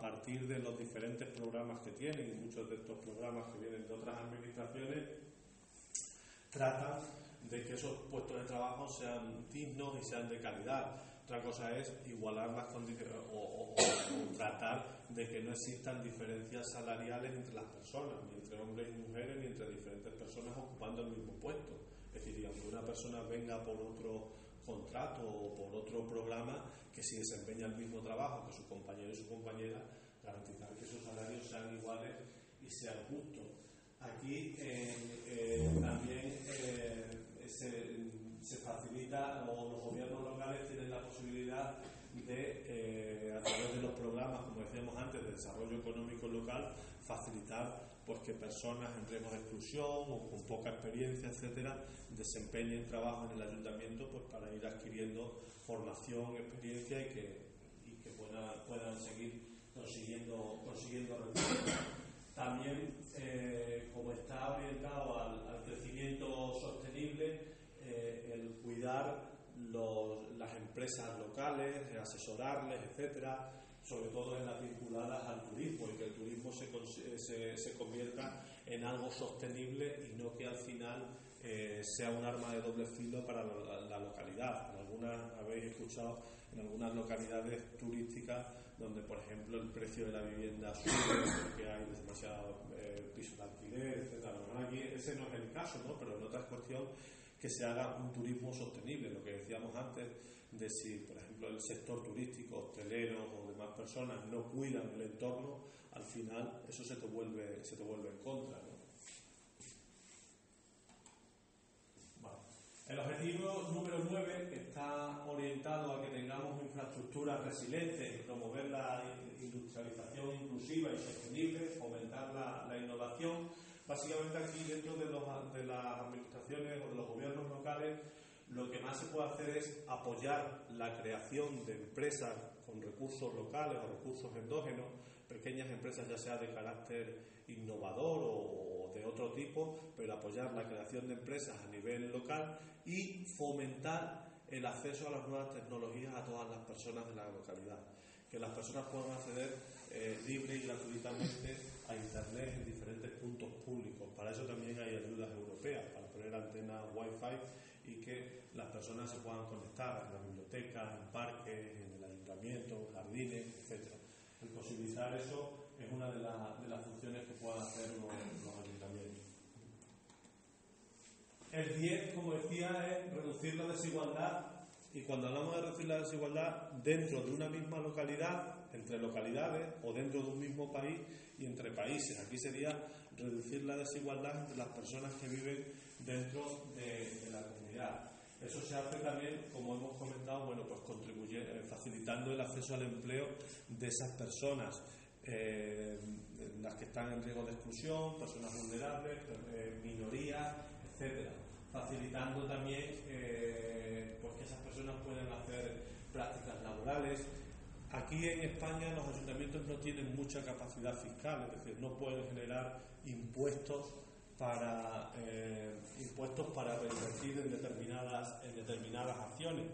partir de los diferentes programas que tienen, y muchos de estos programas que vienen de otras administraciones, tratan de que esos puestos de trabajo sean dignos y sean de calidad. Otra cosa es igualar las condiciones o, tratar de que no existan diferencias salariales entre las personas, ni entre hombres y mujeres, ni entre diferentes personas ocupando el mismo puesto. Es decir, aunque una persona venga por otro contrato o por otro programa, que si desempeña el mismo trabajo que su compañero y su compañera, garantizar que esos salarios sean iguales y sean justos. Aquí eh, eh, también eh, se, facilita, o los gobiernos locales tienen la posibilidad de, a través de los programas, como decíamos antes, de desarrollo económico local, facilitar pues, que personas en riesgo de exclusión o con poca experiencia, etcétera, desempeñen trabajo en el ayuntamiento pues, para ir adquiriendo formación, experiencia y que, puedan, seguir consiguiendo, consiguiendo. También, eh, como está orientado al, crecimiento sostenible, eh, el cuidar las empresas locales, asesorarles, etcétera, sobre todo en las vinculadas al turismo y que el turismo se, se, se convierta en algo sostenible y no que al final eh, sea un arma de doble filo para la, localidad. En algunas, habéis escuchado, en algunas localidades turísticas donde, por ejemplo, el precio de la vivienda sube porque hay demasiados eh, pisos de alquiler, etc. aquí ese no es el caso, ¿no? pero en otra cuestión que se haga un turismo sostenible, lo que decíamos antes de si, por ejemplo, el sector turístico, hostelero o demás personas no cuidan el entorno, al final eso se te vuelve, se te vuelve en contra. ¿no? El objetivo número 9 está orientado a que tengamos infraestructuras resilientes promover la industrialización inclusiva y sostenible, fomentar la, innovación. Básicamente aquí dentro de, las administraciones o de los gobiernos locales lo que más se puede hacer es apoyar la creación de empresas con recursos locales o recursos endógenos, pequeñas empresas ya sea de carácter innovador o de otro tipo, pero apoyar la creación de empresas a nivel local y fomentar el acceso a las nuevas tecnologías a todas las personas de la localidad. Que las personas puedan acceder eh, libre y gratuitamente a Internet en diferentes puntos públicos. Para eso también hay ayudas europeas, para poner antenas Wi-Fi y que las personas se puedan conectar en la biblioteca, en parques, en el ayuntamiento, jardines, etc. El posibilitar eso es una de, de las funciones que puedan hacer los, los ayuntamientos. El 10, como decía, es reducir la desigualdad y cuando hablamos de reducir la desigualdad dentro de una misma localidad, entre localidades o dentro de un mismo país y entre países. Aquí sería reducir la desigualdad entre las personas que viven dentro de, la comunidad. Eso se hace también, como hemos comentado, bueno, pues eh, facilitando el acceso al empleo de esas personas, eh, las que están en riesgo de exclusión, personas vulnerables, eh, minorías, etcétera, facilitando también pues que esas personas puedan hacer prácticas laborales, Aquí en España los ayuntamientos no tienen mucha capacidad fiscal, es decir, no pueden generar impuestos para eh, impuestos para reinvertir en determinadas en determinadas acciones,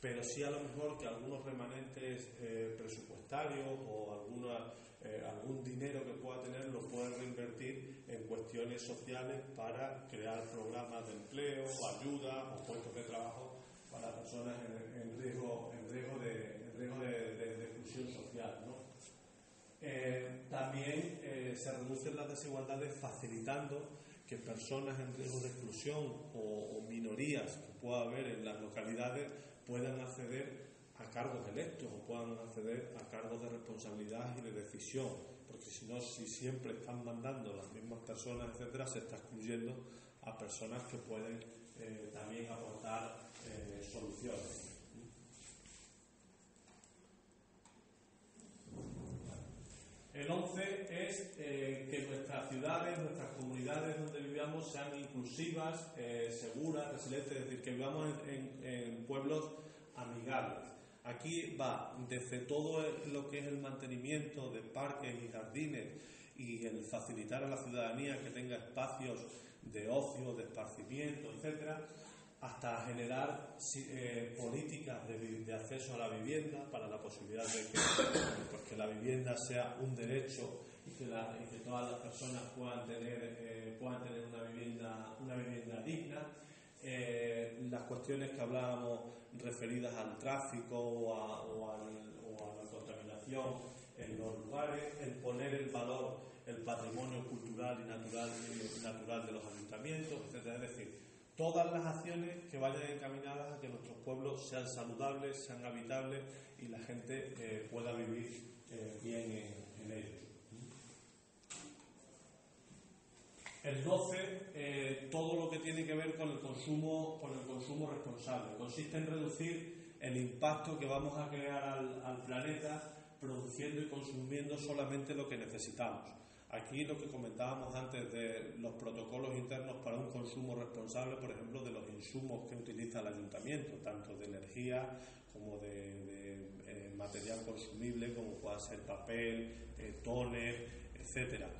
pero sí a lo mejor que algunos remanentes eh, presupuestarios o alguna, eh, algún dinero que pueda tener lo pueden reinvertir en cuestiones sociales para crear programas de empleo, ayuda o puestos de trabajo para personas en, riesgo, en riesgo de, riesgo de, exclusión social. ¿no? Eh, también eh, se reducen las desigualdades facilitando que personas en riesgo de exclusión o, minorías que pueda haber en las localidades puedan acceder a cargos electos o puedan acceder a cargos de responsabilidad y de decisión, porque si no, si siempre están mandando las mismas personas, etcétera, se está excluyendo a personas que pueden eh, también aportar soluciones. El 11 es eh, que nuestras ciudades, nuestras comunidades donde vivamos sean inclusivas, eh, seguras, resilientes, es decir, que vivamos en, pueblos amigables. Aquí va desde todo lo que es el mantenimiento de parques y jardines y el facilitar a la ciudadanía que tenga espacios de ocio, de esparcimiento, etcétera, hasta generar eh, políticas de, acceso a la vivienda para la posibilidad de que, pues, la vivienda sea un derecho y que, que todas las personas puedan tener, eh, puedan tener una, vivienda, una vivienda digna. Eh, las cuestiones que hablábamos referidas al tráfico o a, la contaminación en los lugares, el poner el valor, el patrimonio cultural y natural, natural de los ayuntamientos, etc. Es decir, todas las acciones que vayan encaminadas a que nuestros pueblos sean saludables, sean habitables y la gente eh, pueda vivir eh, bien en ellos. El 12, eh, todo lo que tiene que ver con el consumo, con el consumo responsable. Consiste en reducir el impacto que vamos a crear al, planeta produciendo y consumiendo solamente lo que necesitamos. Aquí lo que comentábamos antes de los protocolos internos para un consumo responsable, por ejemplo, de los insumos que utiliza el ayuntamiento, tanto de energía como de, eh, material consumible, como pueda ser papel, eh, toner, etcétera.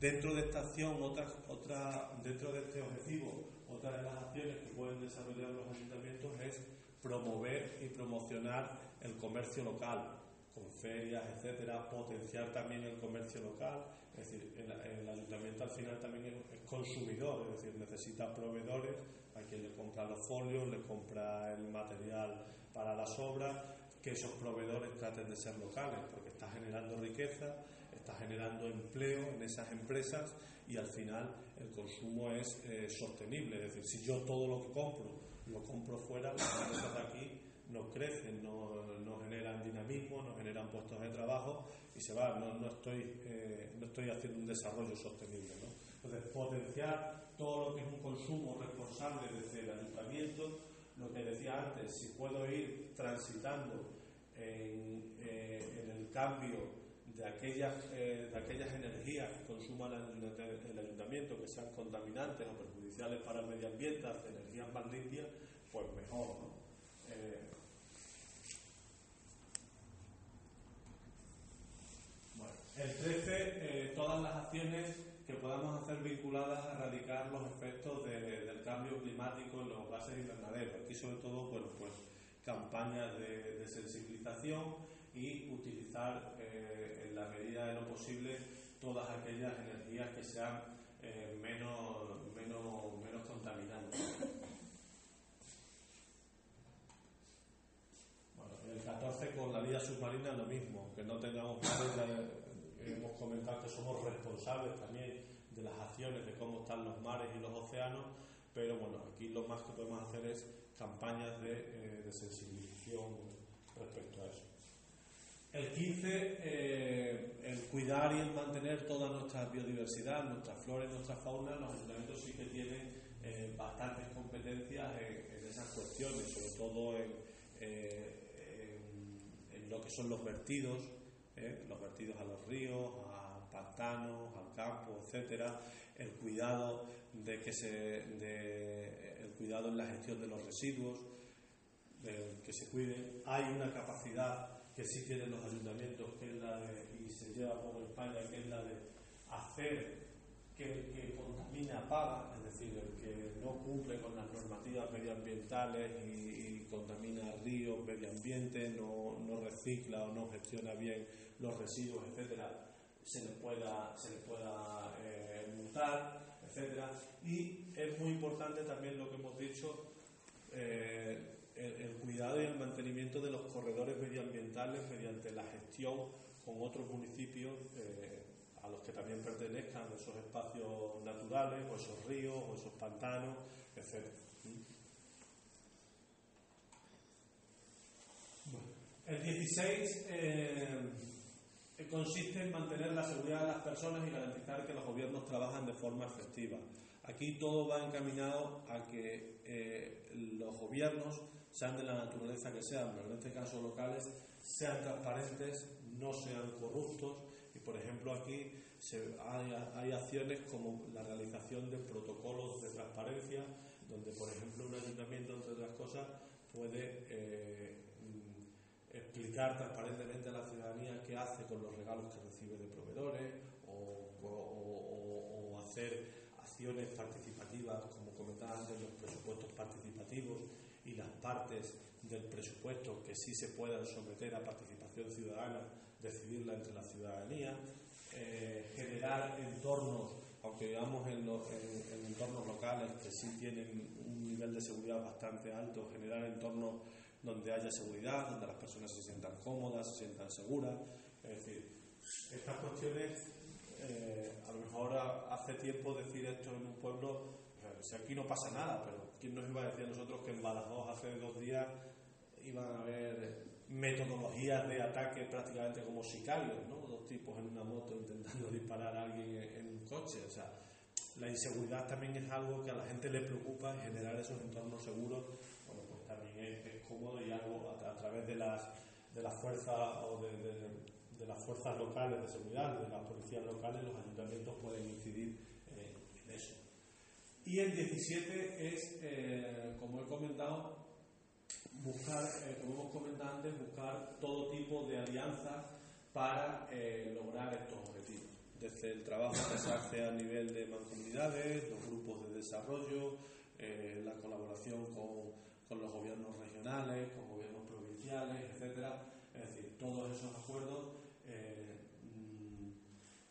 Dentro de esta acción, otra, otra, dentro de este objetivo, otra de las acciones que pueden desarrollar los ayuntamientos es promover y promocionar el comercio local, con ferias, etcétera, potenciar también el comercio local, es decir, el, ayuntamiento al final también es, consumidor, es decir, necesita proveedores a quien le compra los folios, le compra el material para las obras, que esos proveedores traten de ser locales, porque está generando riqueza está generando empleo en esas empresas y al final el consumo es eh, sostenible. Es decir, si yo todo lo que compro lo compro fuera, las empresas de aquí no crecen, no, generan dinamismo, no generan puestos de trabajo y se va, no, no estoy, eh, no estoy haciendo un desarrollo sostenible. Entonces, potenciar todo lo que es un consumo responsable desde el ayuntamiento, lo que decía antes, si puedo ir transitando en, eh, en el cambio de aquellas, eh, de aquellas energías que consuma el, ayuntamiento que sean contaminantes o perjudiciales para el medio ambiente hacia energías más limpias, pues mejor. Eh, el 13, eh, todas las acciones que podamos hacer vinculadas a erradicar los efectos del cambio climático en los gases invernaderos. Aquí sobre todo, bueno, pues campañas de, de sensibilización y utilizar eh, en la medida de lo posible todas aquellas energías que sean eh, menos, menos, menos contaminantes. Bueno, el 14 con la vida submarina lo mismo, que no tengamos hemos comentado que somos responsables también de las acciones de cómo están los mares y los océanos, pero bueno, aquí lo más que podemos hacer es campañas eh, de sensibilización respecto a eso. El 15, eh, el cuidar y el mantener toda nuestra biodiversidad, nuestra flora y nuestra fauna, los ayuntamientos sí que tienen eh, bastantes competencias en, esas cuestiones, sobre todo eh, en, lo que son los vertidos, los vertidos a los ríos, a pantanos, al campo, etcétera, el cuidado de que se, el cuidado en la gestión de los residuos, que se cuiden. Hay una capacidad que sí tienen los ayuntamientos, que es la de, y se lleva por España, que es la de hacer que el que contamina paga, es decir, el que no cumple con las normativas medioambientales y, contamina ríos, medio ambiente, no, no, recicla o no gestiona bien los residuos, etcétera, se le pueda, se le pueda eh, multar, etcétera. Y es muy importante también lo que hemos dicho. Eh, el, cuidado y el mantenimiento de los corredores medioambientales mediante la gestión con otros municipios eh, a los que también pertenezcan esos espacios naturales, o esos ríos, o esos pantanos, etc. el 16 eh, consiste en mantener la seguridad de las personas y garantizar que los gobiernos trabajan de forma efectiva. Aquí todo va encaminado a que eh, los gobiernos sean de la naturaleza que sean, pero en este caso locales, sean transparentes, no sean corruptos. Y por ejemplo aquí hay, acciones como la realización de protocolos de transparencia, donde por ejemplo un ayuntamiento, entre otras cosas, puede eh, mm, explicar transparentemente a la ciudadanía qué hace con los regalos que recibe de proveedores o, o hacer acciones participativas, como comentaba antes, los presupuestos participativos y las partes del presupuesto que sí se puedan someter a participación ciudadana, decidirla entre la ciudadanía, eh, generar entornos aunque vivamos en, en, entornos locales que sí tienen un nivel de seguridad bastante alto, generar entornos donde haya seguridad, donde las personas se sientan cómodas, se sientan seguras. Es decir, estas cuestiones, eh, a lo mejor hace tiempo decir esto en un pueblo, si aquí no pasa nada, pero ¿quién nos iba a decir a nosotros que en Badajoz hace dos días iban a haber metodologías de ataque prácticamente como sicarios, ¿no? Dos tipos en una moto intentando [LAUGHS] disparar a alguien en un coche. O sea, la inseguridad también es algo que a la gente le preocupa generar esos entornos seguros. Bueno, pues también es, cómodo y algo a, través de las, de las fuerzas o de, de, las fuerzas locales de seguridad, de las policías locales, los ayuntamientos pueden incidir eh, en eso. Y el 17 es, eh, como he comentado, buscar, eh, como hemos comentado antes, buscar todo tipo de alianzas para eh, lograr estos objetivos. Desde el trabajo que se hace a nivel de mancomunidades, los grupos de desarrollo, eh, la colaboración con, con, los gobiernos regionales, con gobiernos provinciales, etcétera. Es decir, todos esos acuerdos mm,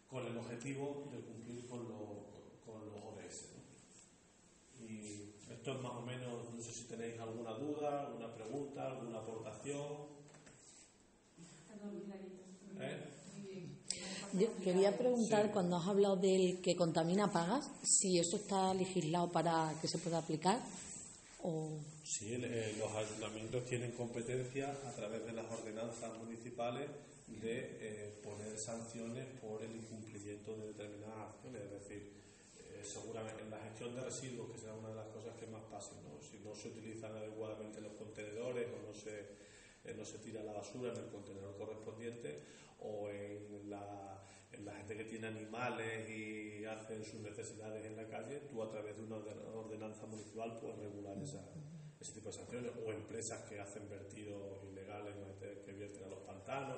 con el objetivo de cumplir con, con los ODS. Y esto es más o menos, no sé si tenéis alguna duda, alguna pregunta, alguna aportación. ¿Eh? Yo quería preguntar, cuando has hablado del que contamina pagas, si eso está legislado para que se pueda aplicar. O... Sí, eh, los ayuntamientos tienen competencia a través de las ordenanzas municipales de eh, poner sanciones por el incumplimiento de determinadas acciones. Es decir, seguramente en la gestión de residuos, que será una de las cosas que más pasen, ¿no? si no se utilizan adecuadamente los contenedores o no se, eh, no se tira la basura en el contenedor correspondiente, o en la, en la gente que tiene animales y hacen sus necesidades en la calle, tú a través de una ordenanza municipal puedes regular esa, ese tipo de sanciones, o empresas que hacen vertidos ilegales, que vierten a los pantanos,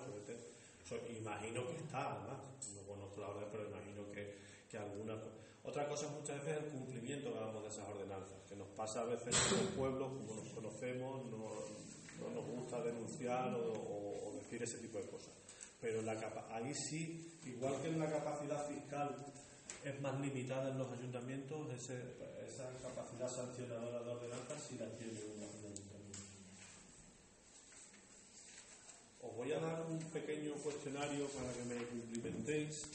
imagino que está, además, no conozco la orden, pero imagino que, que alguna otra cosa muchas veces es el cumplimiento de esas ordenanzas, que nos pasa a veces en el pueblo, como nos conocemos, no, nos gusta denunciar o, decir ese tipo de cosas. Pero la ahí sí, igual que en la capacidad fiscal es más limitada en los ayuntamientos, esa capacidad sancionadora de ordenanzas sí la tiene un ayuntamiento. Os voy a dar un pequeño cuestionario para que me cumplimentéis